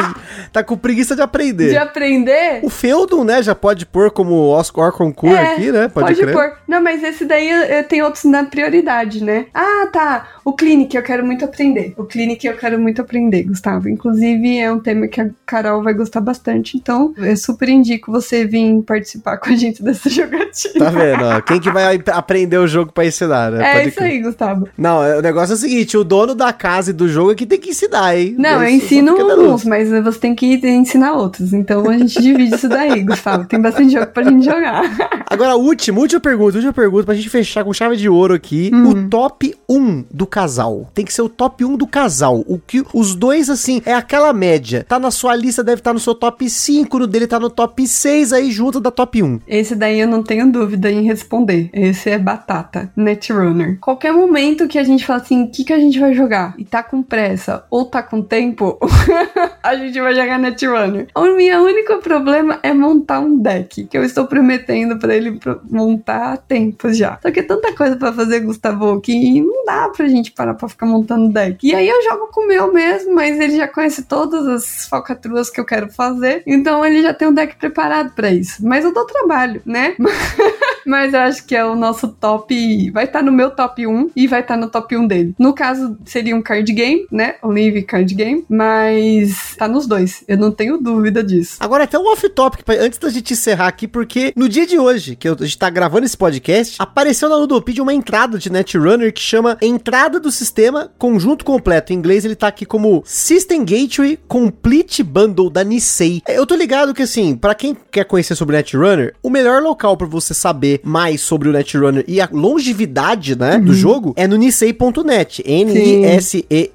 tá com preguiça de aprender. De aprender? O Feudum, né, já pode pôr como Oscar concurso É, aqui, né? Pode, Pode, crer. pôr. Não, mas esse daí tenho outros na prioridade, né? Ah, tá. O Clinic eu quero muito aprender. O Clinic eu quero muito aprender, Gustavo. Inclusive, é um tema que a Carol vai gostar bastante. Então, eu super indico você vir participar com a gente dessa jogatina. Tá vendo? ó? Quem que vai aprender o jogo pra ensinar, né? É Pode isso crer. aí, Gustavo. Não, é- o negócio é o seguinte: o dono da casa e do jogo é que tem que ensinar, hein? Não, eu só ensino uns, mas você tem que ensinar outros. Então a gente divide isso daí, Gustavo. Tem bastante jogo pra gente jogar. Agora, última, última pergunta, última pergunta, pra gente fechar com chave de ouro aqui. Uhum. O top 1 do casal. Tem que ser o top 1 do casal. O que os dois, assim, é aquela média. Tá na sua lista, deve estar no seu top 5, no dele tá no top 6, aí junto da top 1. Esse daí eu não tenho dúvida em responder. Esse é batata, Netrunner. Qualquer momento que a gente fala assim, o que, que a gente vai jogar? E tá com pressa ou tá com tempo, a gente vai jogar Netrunner. O meu único problema é montar um deck, que eu estou prometendo pra ele montar há tempos já. Só que é tanta coisa pra fazer, Gustavo, que não dá pra gente parar pra ficar montando deck. E aí eu jogo com o meu mesmo, mas ele já conhece todas as falcatruas que eu quero fazer, então ele já tem um deck preparado pra isso. Mas eu dou trabalho, né? Mas eu acho que é o nosso top. Vai estar tá no meu top 1 e vai estar tá no top 1 dele. No caso, seria um card game, né? Um live card game. Mas tá nos dois. Eu não tenho dúvida disso. Agora, até um off-topic, antes da gente encerrar aqui, porque no dia de hoje, que a gente tá gravando esse podcast, apareceu na Ludopedia uma entrada de Netrunner que chama Entrada do Sistema Conjunto Completo. Em inglês, ele tá aqui como System Gateway Complete Bundle da Nisei. Eu tô ligado que, assim, para quem quer conhecer sobre Netrunner, o melhor local para você saber mais sobre o Netrunner e a longevidade, né, uhum. do jogo é no nisei.net. N-I-S-E-I.net,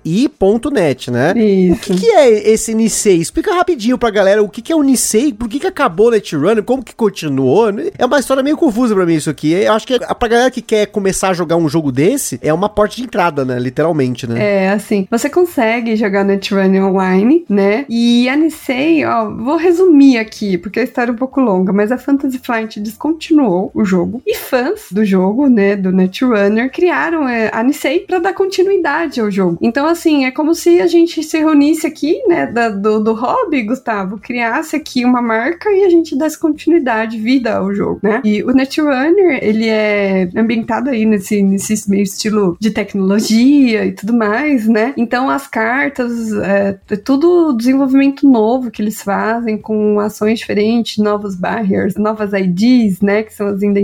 né? Isso. O que, que, é esse Nisei? Explica rapidinho pra galera o que, que é o Nisei, por que, que acabou o Netrunner, como que continuou. É uma história meio confusa para mim isso aqui. Eu acho que pra galera que quer começar a jogar um jogo desse, é uma porta de entrada, né? Literalmente, né? É, assim, você consegue jogar Netrunner online, né? E a Nisei, ó, vou resumir aqui, porque a história é um pouco longa, mas a Fantasy Flight descontinuou o jogo. E fãs do jogo, né, do Netrunner, criaram é, a Nisei para dar continuidade ao jogo. Então, assim, é como se a gente se reunisse aqui, né, da, do, do hobby, Gustavo, criasse aqui uma marca e a gente desse continuidade, vida ao jogo, né? E o Netrunner, ele é ambientado aí nesse, nesse meio estilo de tecnologia e tudo mais, né? Então, as cartas, é, é tudo desenvolvimento novo que eles fazem com ações diferentes, novos barriers, novas IDs, né, que são as identidades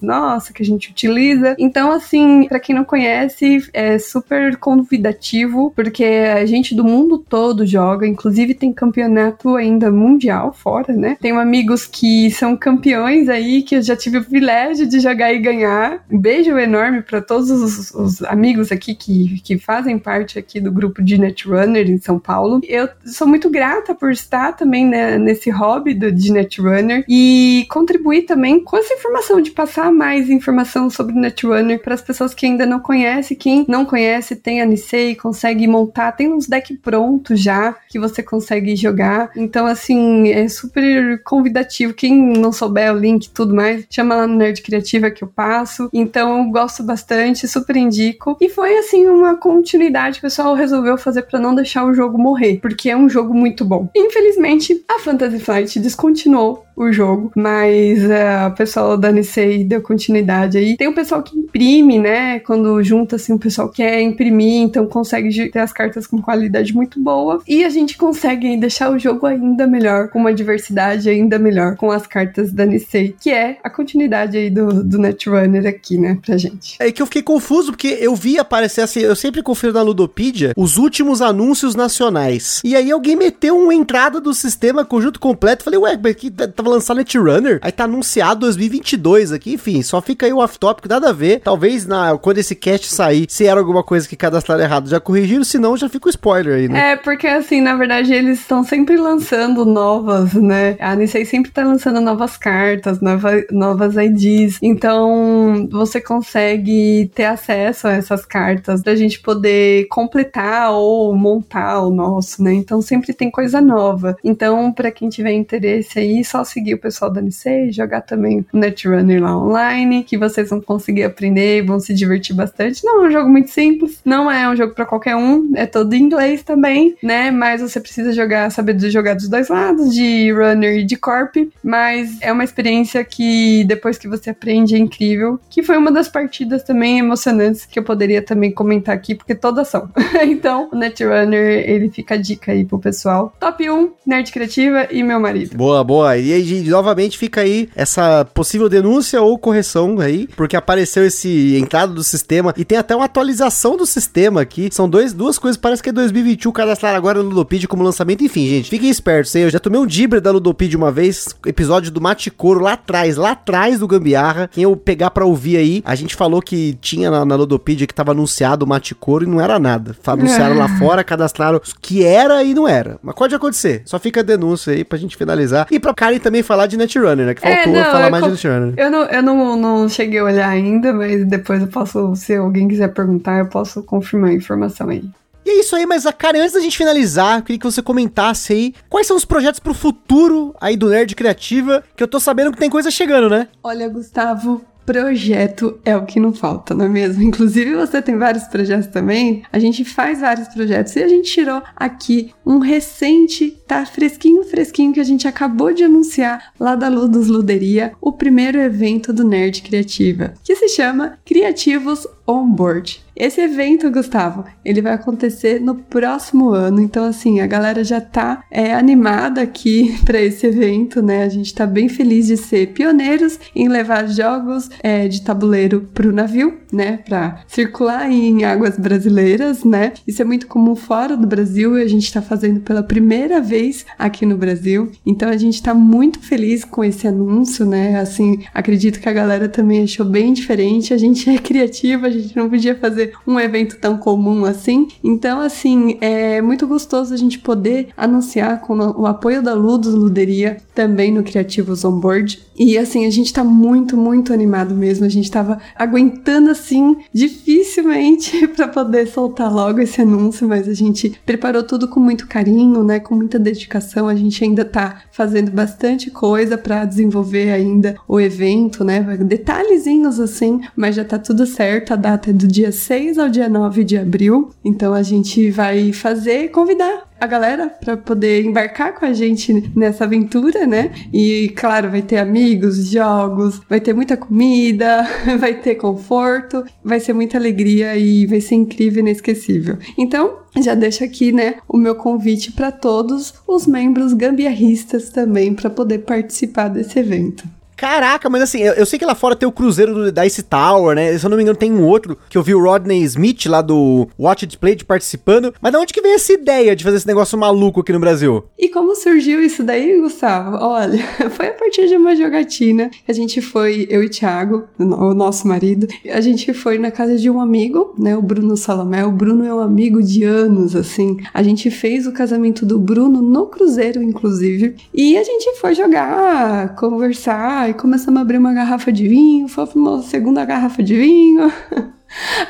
nossas que a gente utiliza. Então, assim, para quem não conhece, é super convidativo, porque a gente do mundo todo joga, inclusive tem campeonato ainda mundial fora, né? Tenho amigos que são campeões aí, que eu já tive o privilégio de jogar e ganhar. Um beijo enorme para todos os, os, amigos aqui que, que fazem parte aqui do grupo de Netrunner em São Paulo. Eu sou muito grata por estar também né, nesse hobby do, de Netrunner e contribuir também com essa informação, de passar mais informação sobre Netrunner para as pessoas que ainda não conhecem. Quem não conhece, tem a Nisei, consegue montar, tem uns decks prontos já que você consegue jogar. Então, assim, é super convidativo. Quem não souber o link e tudo mais, chama lá no Nerd Criativa que eu passo. Então, eu gosto bastante, super indico. E foi, assim, uma continuidade que o pessoal resolveu fazer para não deixar o jogo morrer, porque é um jogo muito bom. Infelizmente, a Fantasy Flight descontinuou o jogo, mas uh, o pessoal da Nisei deu continuidade aí. Tem o pessoal que imprime, né? Quando junta assim, o pessoal quer imprimir, então consegue ter as cartas com qualidade muito boa. E a gente consegue deixar o jogo ainda melhor, com uma diversidade ainda melhor, com as cartas da Nisei, que é a continuidade aí do, do Netrunner aqui, né, pra gente. É que eu fiquei confuso, porque eu vi aparecer assim, eu sempre confiro na Ludopedia os últimos anúncios nacionais. E aí alguém meteu uma entrada do sistema conjunto completo. Falei, ué, mas que tá tava lançando Netrunner, aí tá anunciado 2022 aqui, enfim, só fica aí o off-topic, nada a ver. Talvez na, quando esse cast sair, se era alguma coisa que cadastraram errado, já corrigiram, senão já fica o spoiler aí, né? É, porque assim, na verdade, eles estão sempre lançando novas, né? A Nisei sempre tá lançando novas cartas, nova, novas IDs, então você consegue ter acesso a essas cartas pra gente poder completar ou montar o nosso, né? Então sempre tem coisa nova. Então, para quem tiver interesse aí, só se seguir o pessoal da Nisei, jogar também o Netrunner lá online, que vocês vão conseguir aprender vão se divertir bastante. Não é um jogo muito simples, não é um jogo para qualquer um, é todo em inglês também, né? Mas você precisa jogar, saber jogar dos dois lados, de runner e de corp, mas é uma experiência que depois que você aprende é incrível, que foi uma das partidas também emocionantes que eu poderia também comentar aqui, porque todas são. então, o Netrunner, ele fica a dica aí pro pessoal. Top 1, Nerd Criativa e meu marido. Boa, boa. E aí, novamente fica aí essa possível denúncia ou correção aí, porque apareceu esse entrada do sistema e tem até uma atualização do sistema aqui. São dois, duas coisas, parece que é 2021 cadastrar agora no Ludopedia como lançamento. Enfim, gente, fiquem espertos aí. Eu já tomei um dibre da Ludopedia uma vez, episódio do Maticoro lá atrás, lá atrás do Gambiarra. Quem eu pegar pra ouvir aí, a gente falou que tinha na, na Ludopedia que tava anunciado o Maticoro e não era nada. Anunciaram lá fora, cadastraram que era e não era. Mas pode acontecer. Só fica a denúncia aí pra gente finalizar. E pra Karen também falar de Netrunner, né? Que faltou é, não, falar mais de Netrunner. Eu, não, eu não, não cheguei a olhar ainda, mas depois eu posso, se alguém quiser perguntar, eu posso confirmar a informação aí. E é isso aí, mas a Karen, antes da gente finalizar, eu queria que você comentasse aí quais são os projetos pro futuro aí do Nerd Criativa, que eu tô sabendo que tem coisa chegando, né? Olha, Gustavo, projeto é o que não falta, não é mesmo? Inclusive, você tem vários projetos também. A gente faz vários projetos e a gente tirou aqui um recente, tá fresquinho, fresquinho, que a gente acabou de anunciar lá da Ludus Luderia, o primeiro evento do Nerd Criativa, que se chama Criativos Onboard. Esse evento, Gustavo, ele vai acontecer no próximo ano. Então, assim, a galera já tá é, animada aqui para esse evento, né? A gente tá bem feliz de ser pioneiros em levar jogos é, de tabuleiro pro navio, né? Para circular em águas brasileiras, né? Isso é muito comum fora do Brasil e a gente tá fazendo pela primeira vez aqui no Brasil. Então, a gente tá muito feliz com esse anúncio, né? Assim, acredito que a galera também achou bem diferente. A gente é criativa, gente não podia fazer um evento tão comum assim. Então, assim, é muito gostoso a gente poder anunciar com o apoio da Ludus Luderia também no Criativos On Board. E assim, a gente tá muito, muito animado mesmo. A gente tava aguentando assim, dificilmente para poder soltar logo esse anúncio, mas a gente preparou tudo com muito carinho, né? Com muita dedicação. A gente ainda tá fazendo bastante coisa para desenvolver ainda o evento, né? Detalhezinhos assim, mas já tá tudo certo. A data é do dia 6 ao dia 9 de abril. Então a gente vai fazer convidar a galera para poder embarcar com a gente nessa aventura, né? E claro, vai ter amigos, jogos, vai ter muita comida, vai ter conforto, vai ser muita alegria e vai ser incrível e inesquecível. Então, já deixo aqui, né, o meu convite para todos os membros gambiarristas também para poder participar desse evento. Caraca, mas assim, eu, eu, sei que lá fora tem o cruzeiro do Dice Tower, né? Se eu não me engano, tem um outro que eu vi o Rodney Smith lá do Watch It Play participando. Mas de onde que veio essa ideia de fazer esse negócio maluco aqui no Brasil? E como surgiu isso daí, Gustavo? Olha, foi a partir de uma jogatina. A gente foi, eu e Thiago, o nosso marido, a gente foi na casa de um amigo, né? O Bruno Salomé. O Bruno é um amigo de anos, assim. A gente fez o casamento do Bruno no cruzeiro, inclusive. E a gente foi jogar, conversar e começamos a abrir uma garrafa de vinho, foi uma segunda garrafa de vinho.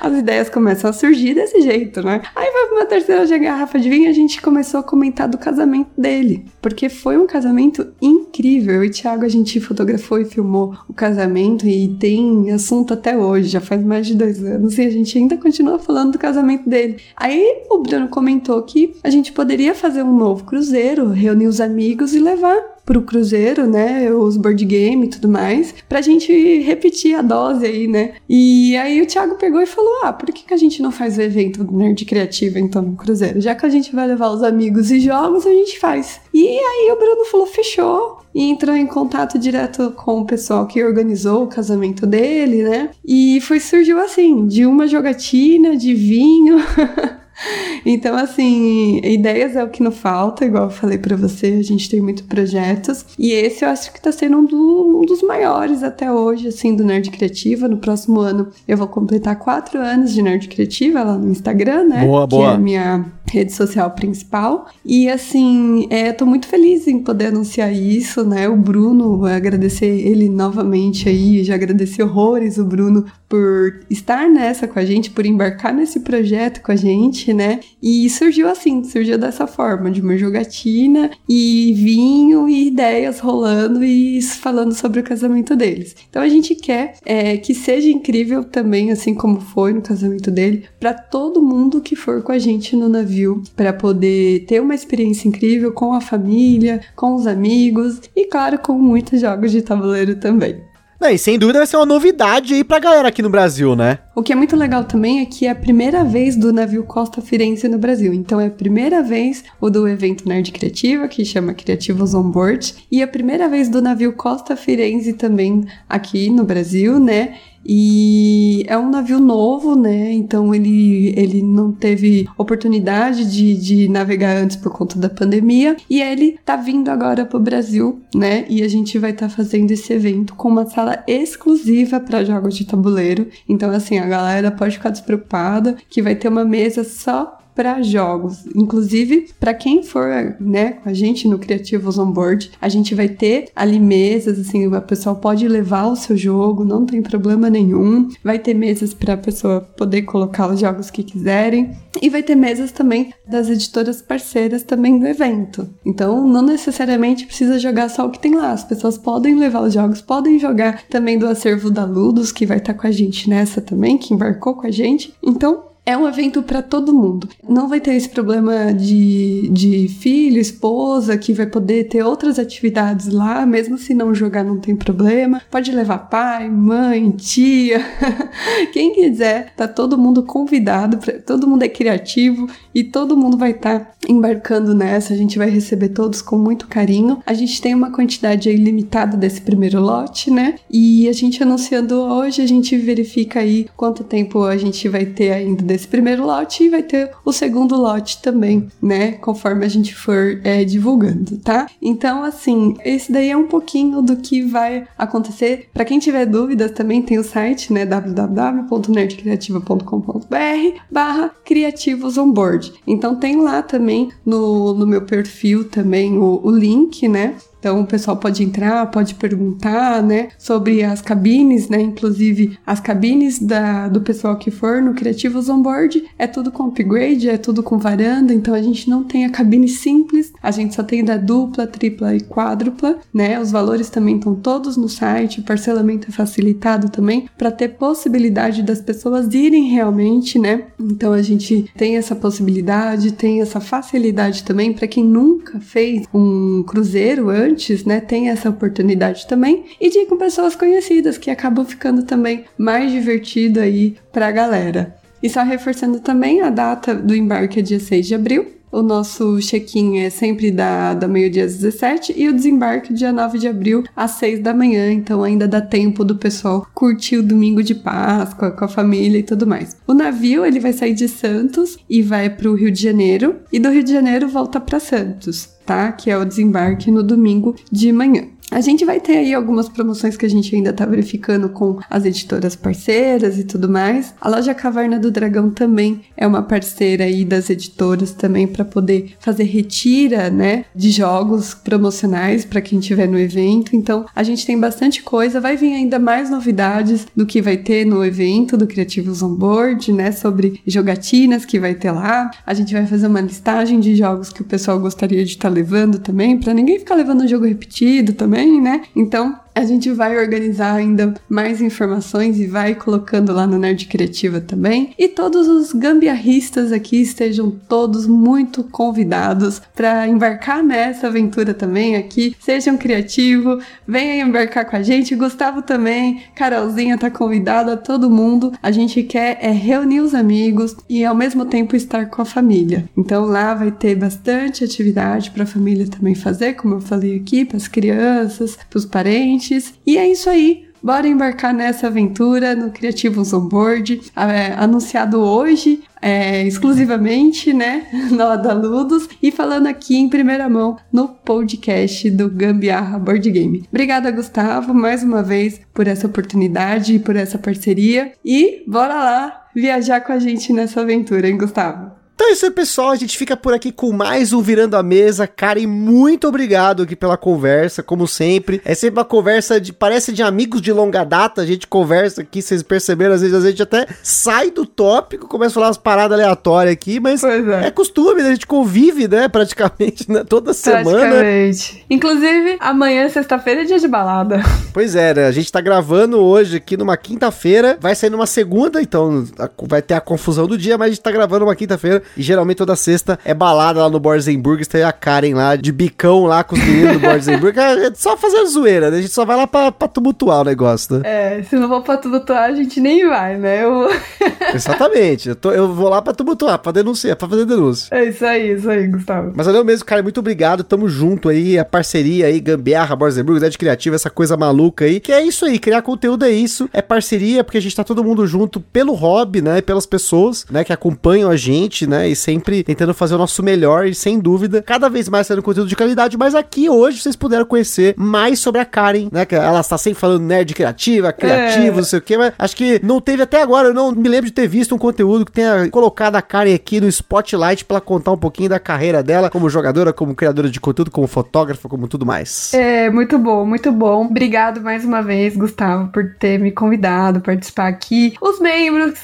As ideias começam a surgir desse jeito, né? Aí pra uma terceira garrafa de vinho e a gente começou a comentar do casamento dele. Porque foi um casamento incrível. E Thiago, a gente fotografou e filmou o casamento e tem assunto até hoje, já faz mais de dois anos, e a gente ainda continua falando do casamento dele. Aí o Bruno comentou que a gente poderia fazer um novo cruzeiro, reunir os amigos e levar pro cruzeiro, né? Os board game e tudo mais, pra gente repetir a dose aí, né? E aí o Thiago pegou e falou: ah, por que, que a gente não faz o evento Nerd Criativa então no cruzeiro? Já que a gente vai levar os amigos e jogos, a gente faz. E aí o Bruno falou: fechou e entrou em contato direto com o pessoal que organizou o casamento dele, né? E foi surgiu assim, de uma jogatina de vinho Então, assim, ideias é o que não falta, igual eu falei para você, a gente tem muitos projetos. E esse eu acho que tá sendo um, do, um, dos maiores até hoje, assim, do Nerd Criativa. No próximo ano eu vou completar quatro anos de Nerd Criativa lá no Instagram, né? Boa, boa. Que é a minha rede social principal. E assim, é, tô muito feliz em poder anunciar isso, né? O Bruno, agradecer ele novamente aí, já agradeci horrores o Bruno por estar nessa com a gente, por embarcar nesse projeto com a gente, né? E surgiu assim, surgiu dessa forma, de uma jogatina e vinho e ideias rolando e falando sobre o casamento deles. Então a gente quer é, que seja incrível também, assim como foi no casamento dele, para todo mundo que for com a gente no navio para poder ter uma experiência incrível com a família, com os amigos e, claro, com muitos jogos de tabuleiro também. Não, e sem dúvida vai ser uma novidade aí pra galera aqui no Brasil, né? O que é muito legal também é que é a primeira vez do navio Costa Firenze no Brasil. Então é a primeira vez o do evento Nerd Criativa, que chama Criativos On Board, e a primeira vez do navio Costa Firenze também aqui no Brasil, né? E é um navio novo, né? Então ele, ele não teve oportunidade de, de navegar antes por conta da pandemia. E ele tá vindo agora pro Brasil, né? E a gente vai estar tá fazendo esse evento com uma sala exclusiva para jogos de tabuleiro. Então, assim, a galera pode ficar despreocupada que vai ter uma mesa só para jogos. Inclusive, para quem for, né, com a gente no Criativos On Board, a gente vai ter ali mesas, assim, a pessoa pode levar o seu jogo, não tem problema nenhum. Vai ter mesas para a pessoa poder colocar os jogos que quiserem. E vai ter mesas também das editoras parceiras também do evento. Então, não necessariamente precisa jogar só o que tem lá. As pessoas podem levar os jogos, podem jogar também do acervo da Ludus, que vai estar com a gente nessa também, que embarcou com a gente. Então, é um evento para todo mundo. Não vai ter esse problema de, de filho, esposa, que vai poder ter outras atividades lá, mesmo se não jogar não tem problema. Pode levar pai, mãe, tia, quem quiser. Tá todo mundo convidado, pra, todo mundo é criativo e todo mundo vai estar tá embarcando nessa. A gente vai receber todos com muito carinho. A gente tem uma quantidade aí limitada desse primeiro lote, né? E a gente anunciando hoje, a gente verifica aí quanto tempo a gente vai ter ainda desse primeiro lote e vai ter o segundo lote também, né? Conforme a gente for é, divulgando, tá? Então, assim, esse daí é um pouquinho do que vai acontecer. Para quem tiver dúvidas, também tem o site, né? www.nerdcreativa.com.br barra criativos onboard. Então tem lá também no, no meu perfil também o, o link, né? Então o pessoal pode entrar, pode perguntar, né, sobre as cabines, né, inclusive as cabines da, do pessoal que for no Criativos Onboard, é tudo com upgrade, é tudo com varanda, então a gente não tem a cabine simples, a gente só tem da dupla, tripla e quádrupla, né, os valores também estão todos no site, o parcelamento é facilitado também, para ter possibilidade das pessoas irem realmente, né, então a gente tem essa possibilidade, tem essa facilidade também para quem nunca fez um cruzeiro antes, antes, né, tem essa oportunidade também, e de ir com pessoas conhecidas, que acabam ficando também mais divertido aí pra galera. E só reforçando também a data do embarque é dia 6 de abril, o nosso check-in é sempre da, da meio-dia às 17 e o desembarque dia 9 de abril às 6 da manhã, então ainda dá tempo do pessoal curtir o domingo de Páscoa com a família e tudo mais. O navio ele vai sair de Santos e vai para o Rio de Janeiro e do Rio de Janeiro volta para Santos, tá? Que é o desembarque no domingo de manhã. A gente vai ter aí algumas promoções que a gente ainda tá verificando com as editoras parceiras e tudo mais. A loja Caverna do Dragão também é uma parceira aí das editoras também para poder fazer retira, né, de jogos promocionais para quem estiver no evento. Então, a gente tem bastante coisa, vai vir ainda mais novidades do que vai ter no evento do Criativos On Board, né, sobre jogatinas que vai ter lá. A gente vai fazer uma listagem de jogos que o pessoal gostaria de estar tá levando também, para ninguém ficar levando um jogo repetido também também, né? Então, a gente vai organizar ainda mais informações e vai colocando lá no Nerd Criativa também. E todos os gambiarristas aqui estejam todos muito convidados para embarcar nessa aventura também aqui. Sejam criativos, venham embarcar com a gente. Gustavo também, Carolzinha tá convidada, todo mundo. A gente quer é reunir os amigos e ao mesmo tempo estar com a família. Então lá vai ter bastante atividade para a família também fazer, como eu falei aqui, para as crianças, para os parentes e é isso aí. Bora embarcar nessa aventura no Criativos On Board, é, anunciado hoje é, exclusivamente, né, na da e falando aqui em primeira mão no podcast do Gambiarra Board Game. Obrigada, Gustavo, mais uma vez por essa oportunidade e por essa parceria. E bora lá viajar com a gente nessa aventura, hein, Gustavo? Então é isso aí, pessoal. A gente fica por aqui com mais um Virando a Mesa. Karen, muito obrigado aqui pela conversa, como sempre. É sempre uma conversa de. Parece de amigos de longa data. A gente conversa aqui, vocês perceberam, às vezes a gente até sai do tópico, começa a falar umas paradas aleatórias aqui, mas é. é. costume, né? A gente convive, né? Praticamente né? toda semana. Praticamente. Inclusive, amanhã, sexta-feira, é dia de balada. Pois é, né? A gente tá gravando hoje aqui numa quinta-feira. Vai sair numa segunda, então vai ter a confusão do dia, mas a gente tá gravando uma quinta-feira. E geralmente toda sexta é balada lá no Borzenburg, tem a Karen lá de bicão lá com os meninos do Borzenburg. É, é só fazendo zoeira, né? A gente só vai lá pra, pra tumultuar o negócio, né? É, se não for pra tumultuar, a gente nem vai, né? Eu... Exatamente. Eu, tô, eu vou lá pra tumultuar, pra denunciar, pra fazer denúncia. É isso aí, isso aí, Gustavo. Mas valeu mesmo, cara. Muito obrigado. Tamo junto aí. A parceria aí, Gambiarra, Borzenburg, de Criativa, essa coisa maluca aí. Que é isso aí, criar conteúdo é isso. É parceria, porque a gente tá todo mundo junto pelo hobby, né? Pelas pessoas, né? Que acompanham a gente, né? Né? E sempre tentando fazer o nosso melhor e sem dúvida, cada vez mais sendo conteúdo de qualidade. Mas aqui hoje vocês puderam conhecer mais sobre a Karen, né? Que ela está sempre falando nerd criativa, criativo, é. não sei o que, mas acho que não teve até agora, eu não me lembro de ter visto um conteúdo que tenha colocado a Karen aqui no spotlight para contar um pouquinho da carreira dela como jogadora, como criadora de conteúdo, como fotógrafa, como tudo mais. É, muito bom, muito bom. Obrigado mais uma vez, Gustavo, por ter me convidado a participar aqui. Os membros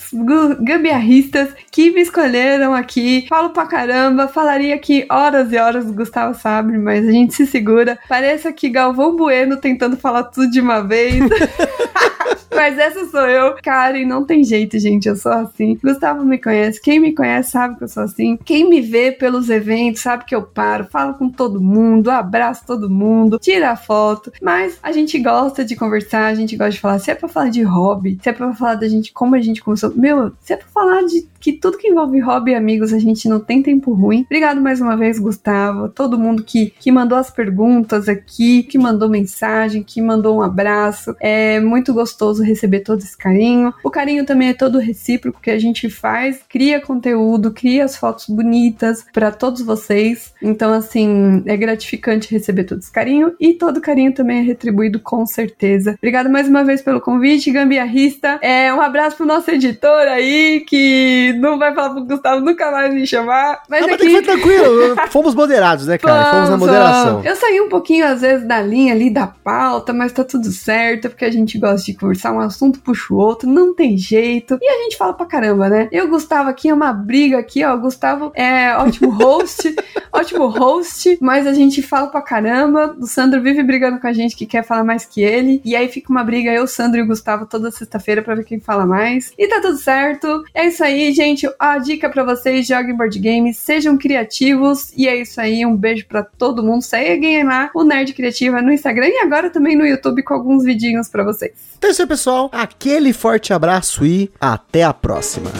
gambiarristas que me escolheram aqui. Falo pra caramba, falaria aqui horas e horas, Gustavo sabe, mas a gente se segura. Parece que Galvão Bueno tentando falar tudo de uma vez. Mas essa sou eu. Karen, não tem jeito, gente. Eu sou assim. Gustavo me conhece. Quem me conhece sabe que eu sou assim. Quem me vê pelos eventos sabe que eu paro, falo com todo mundo, abraço todo mundo, tira foto. Mas a gente gosta de conversar, a gente gosta de falar. Se é pra falar de hobby, se é pra falar da gente, como a gente começou. Meu, se é pra falar de que tudo que envolve hobby e amigos, a gente não tem tempo ruim. Obrigado mais uma vez, Gustavo. Todo mundo que, que mandou as perguntas aqui, que mandou mensagem, que mandou um abraço. É muito gostoso receber todo esse carinho. O carinho também é todo recíproco que a gente faz, cria conteúdo, cria as fotos bonitas para todos vocês. Então, assim, é gratificante receber todo esse carinho e todo carinho também é retribuído com certeza. Obrigado mais uma vez pelo convite, Gambiarrista. É, um abraço pro nosso editor aí que não vai falar pro Gustavo nunca mais me chamar. Mas, não, aqui... mas tranquilo. Fomos moderados, né, cara? Fomos na moderação. Eu saí um pouquinho, às vezes, da linha ali da pauta, mas tá tudo certo, porque a gente gosta de conversar, um assunto puxa o outro, não tem jeito. E a gente fala pra caramba, né? Eu, Gustavo, aqui é uma briga aqui, ó. Gustavo é ótimo host, ótimo host, mas a gente fala pra caramba. O Sandro vive brigando com a gente que quer falar mais que ele. E aí fica uma briga, eu, Sandro e o Gustavo toda sexta-feira pra ver quem fala mais. E tá tudo certo. É isso aí, gente a dica para vocês, joguem board games, sejam criativos e é isso aí, um beijo para todo mundo. Seguem lá o Nerd Criativa no Instagram e agora também no YouTube com alguns vidinhos para vocês. Então é isso aí, pessoal. Aquele forte abraço e até a próxima.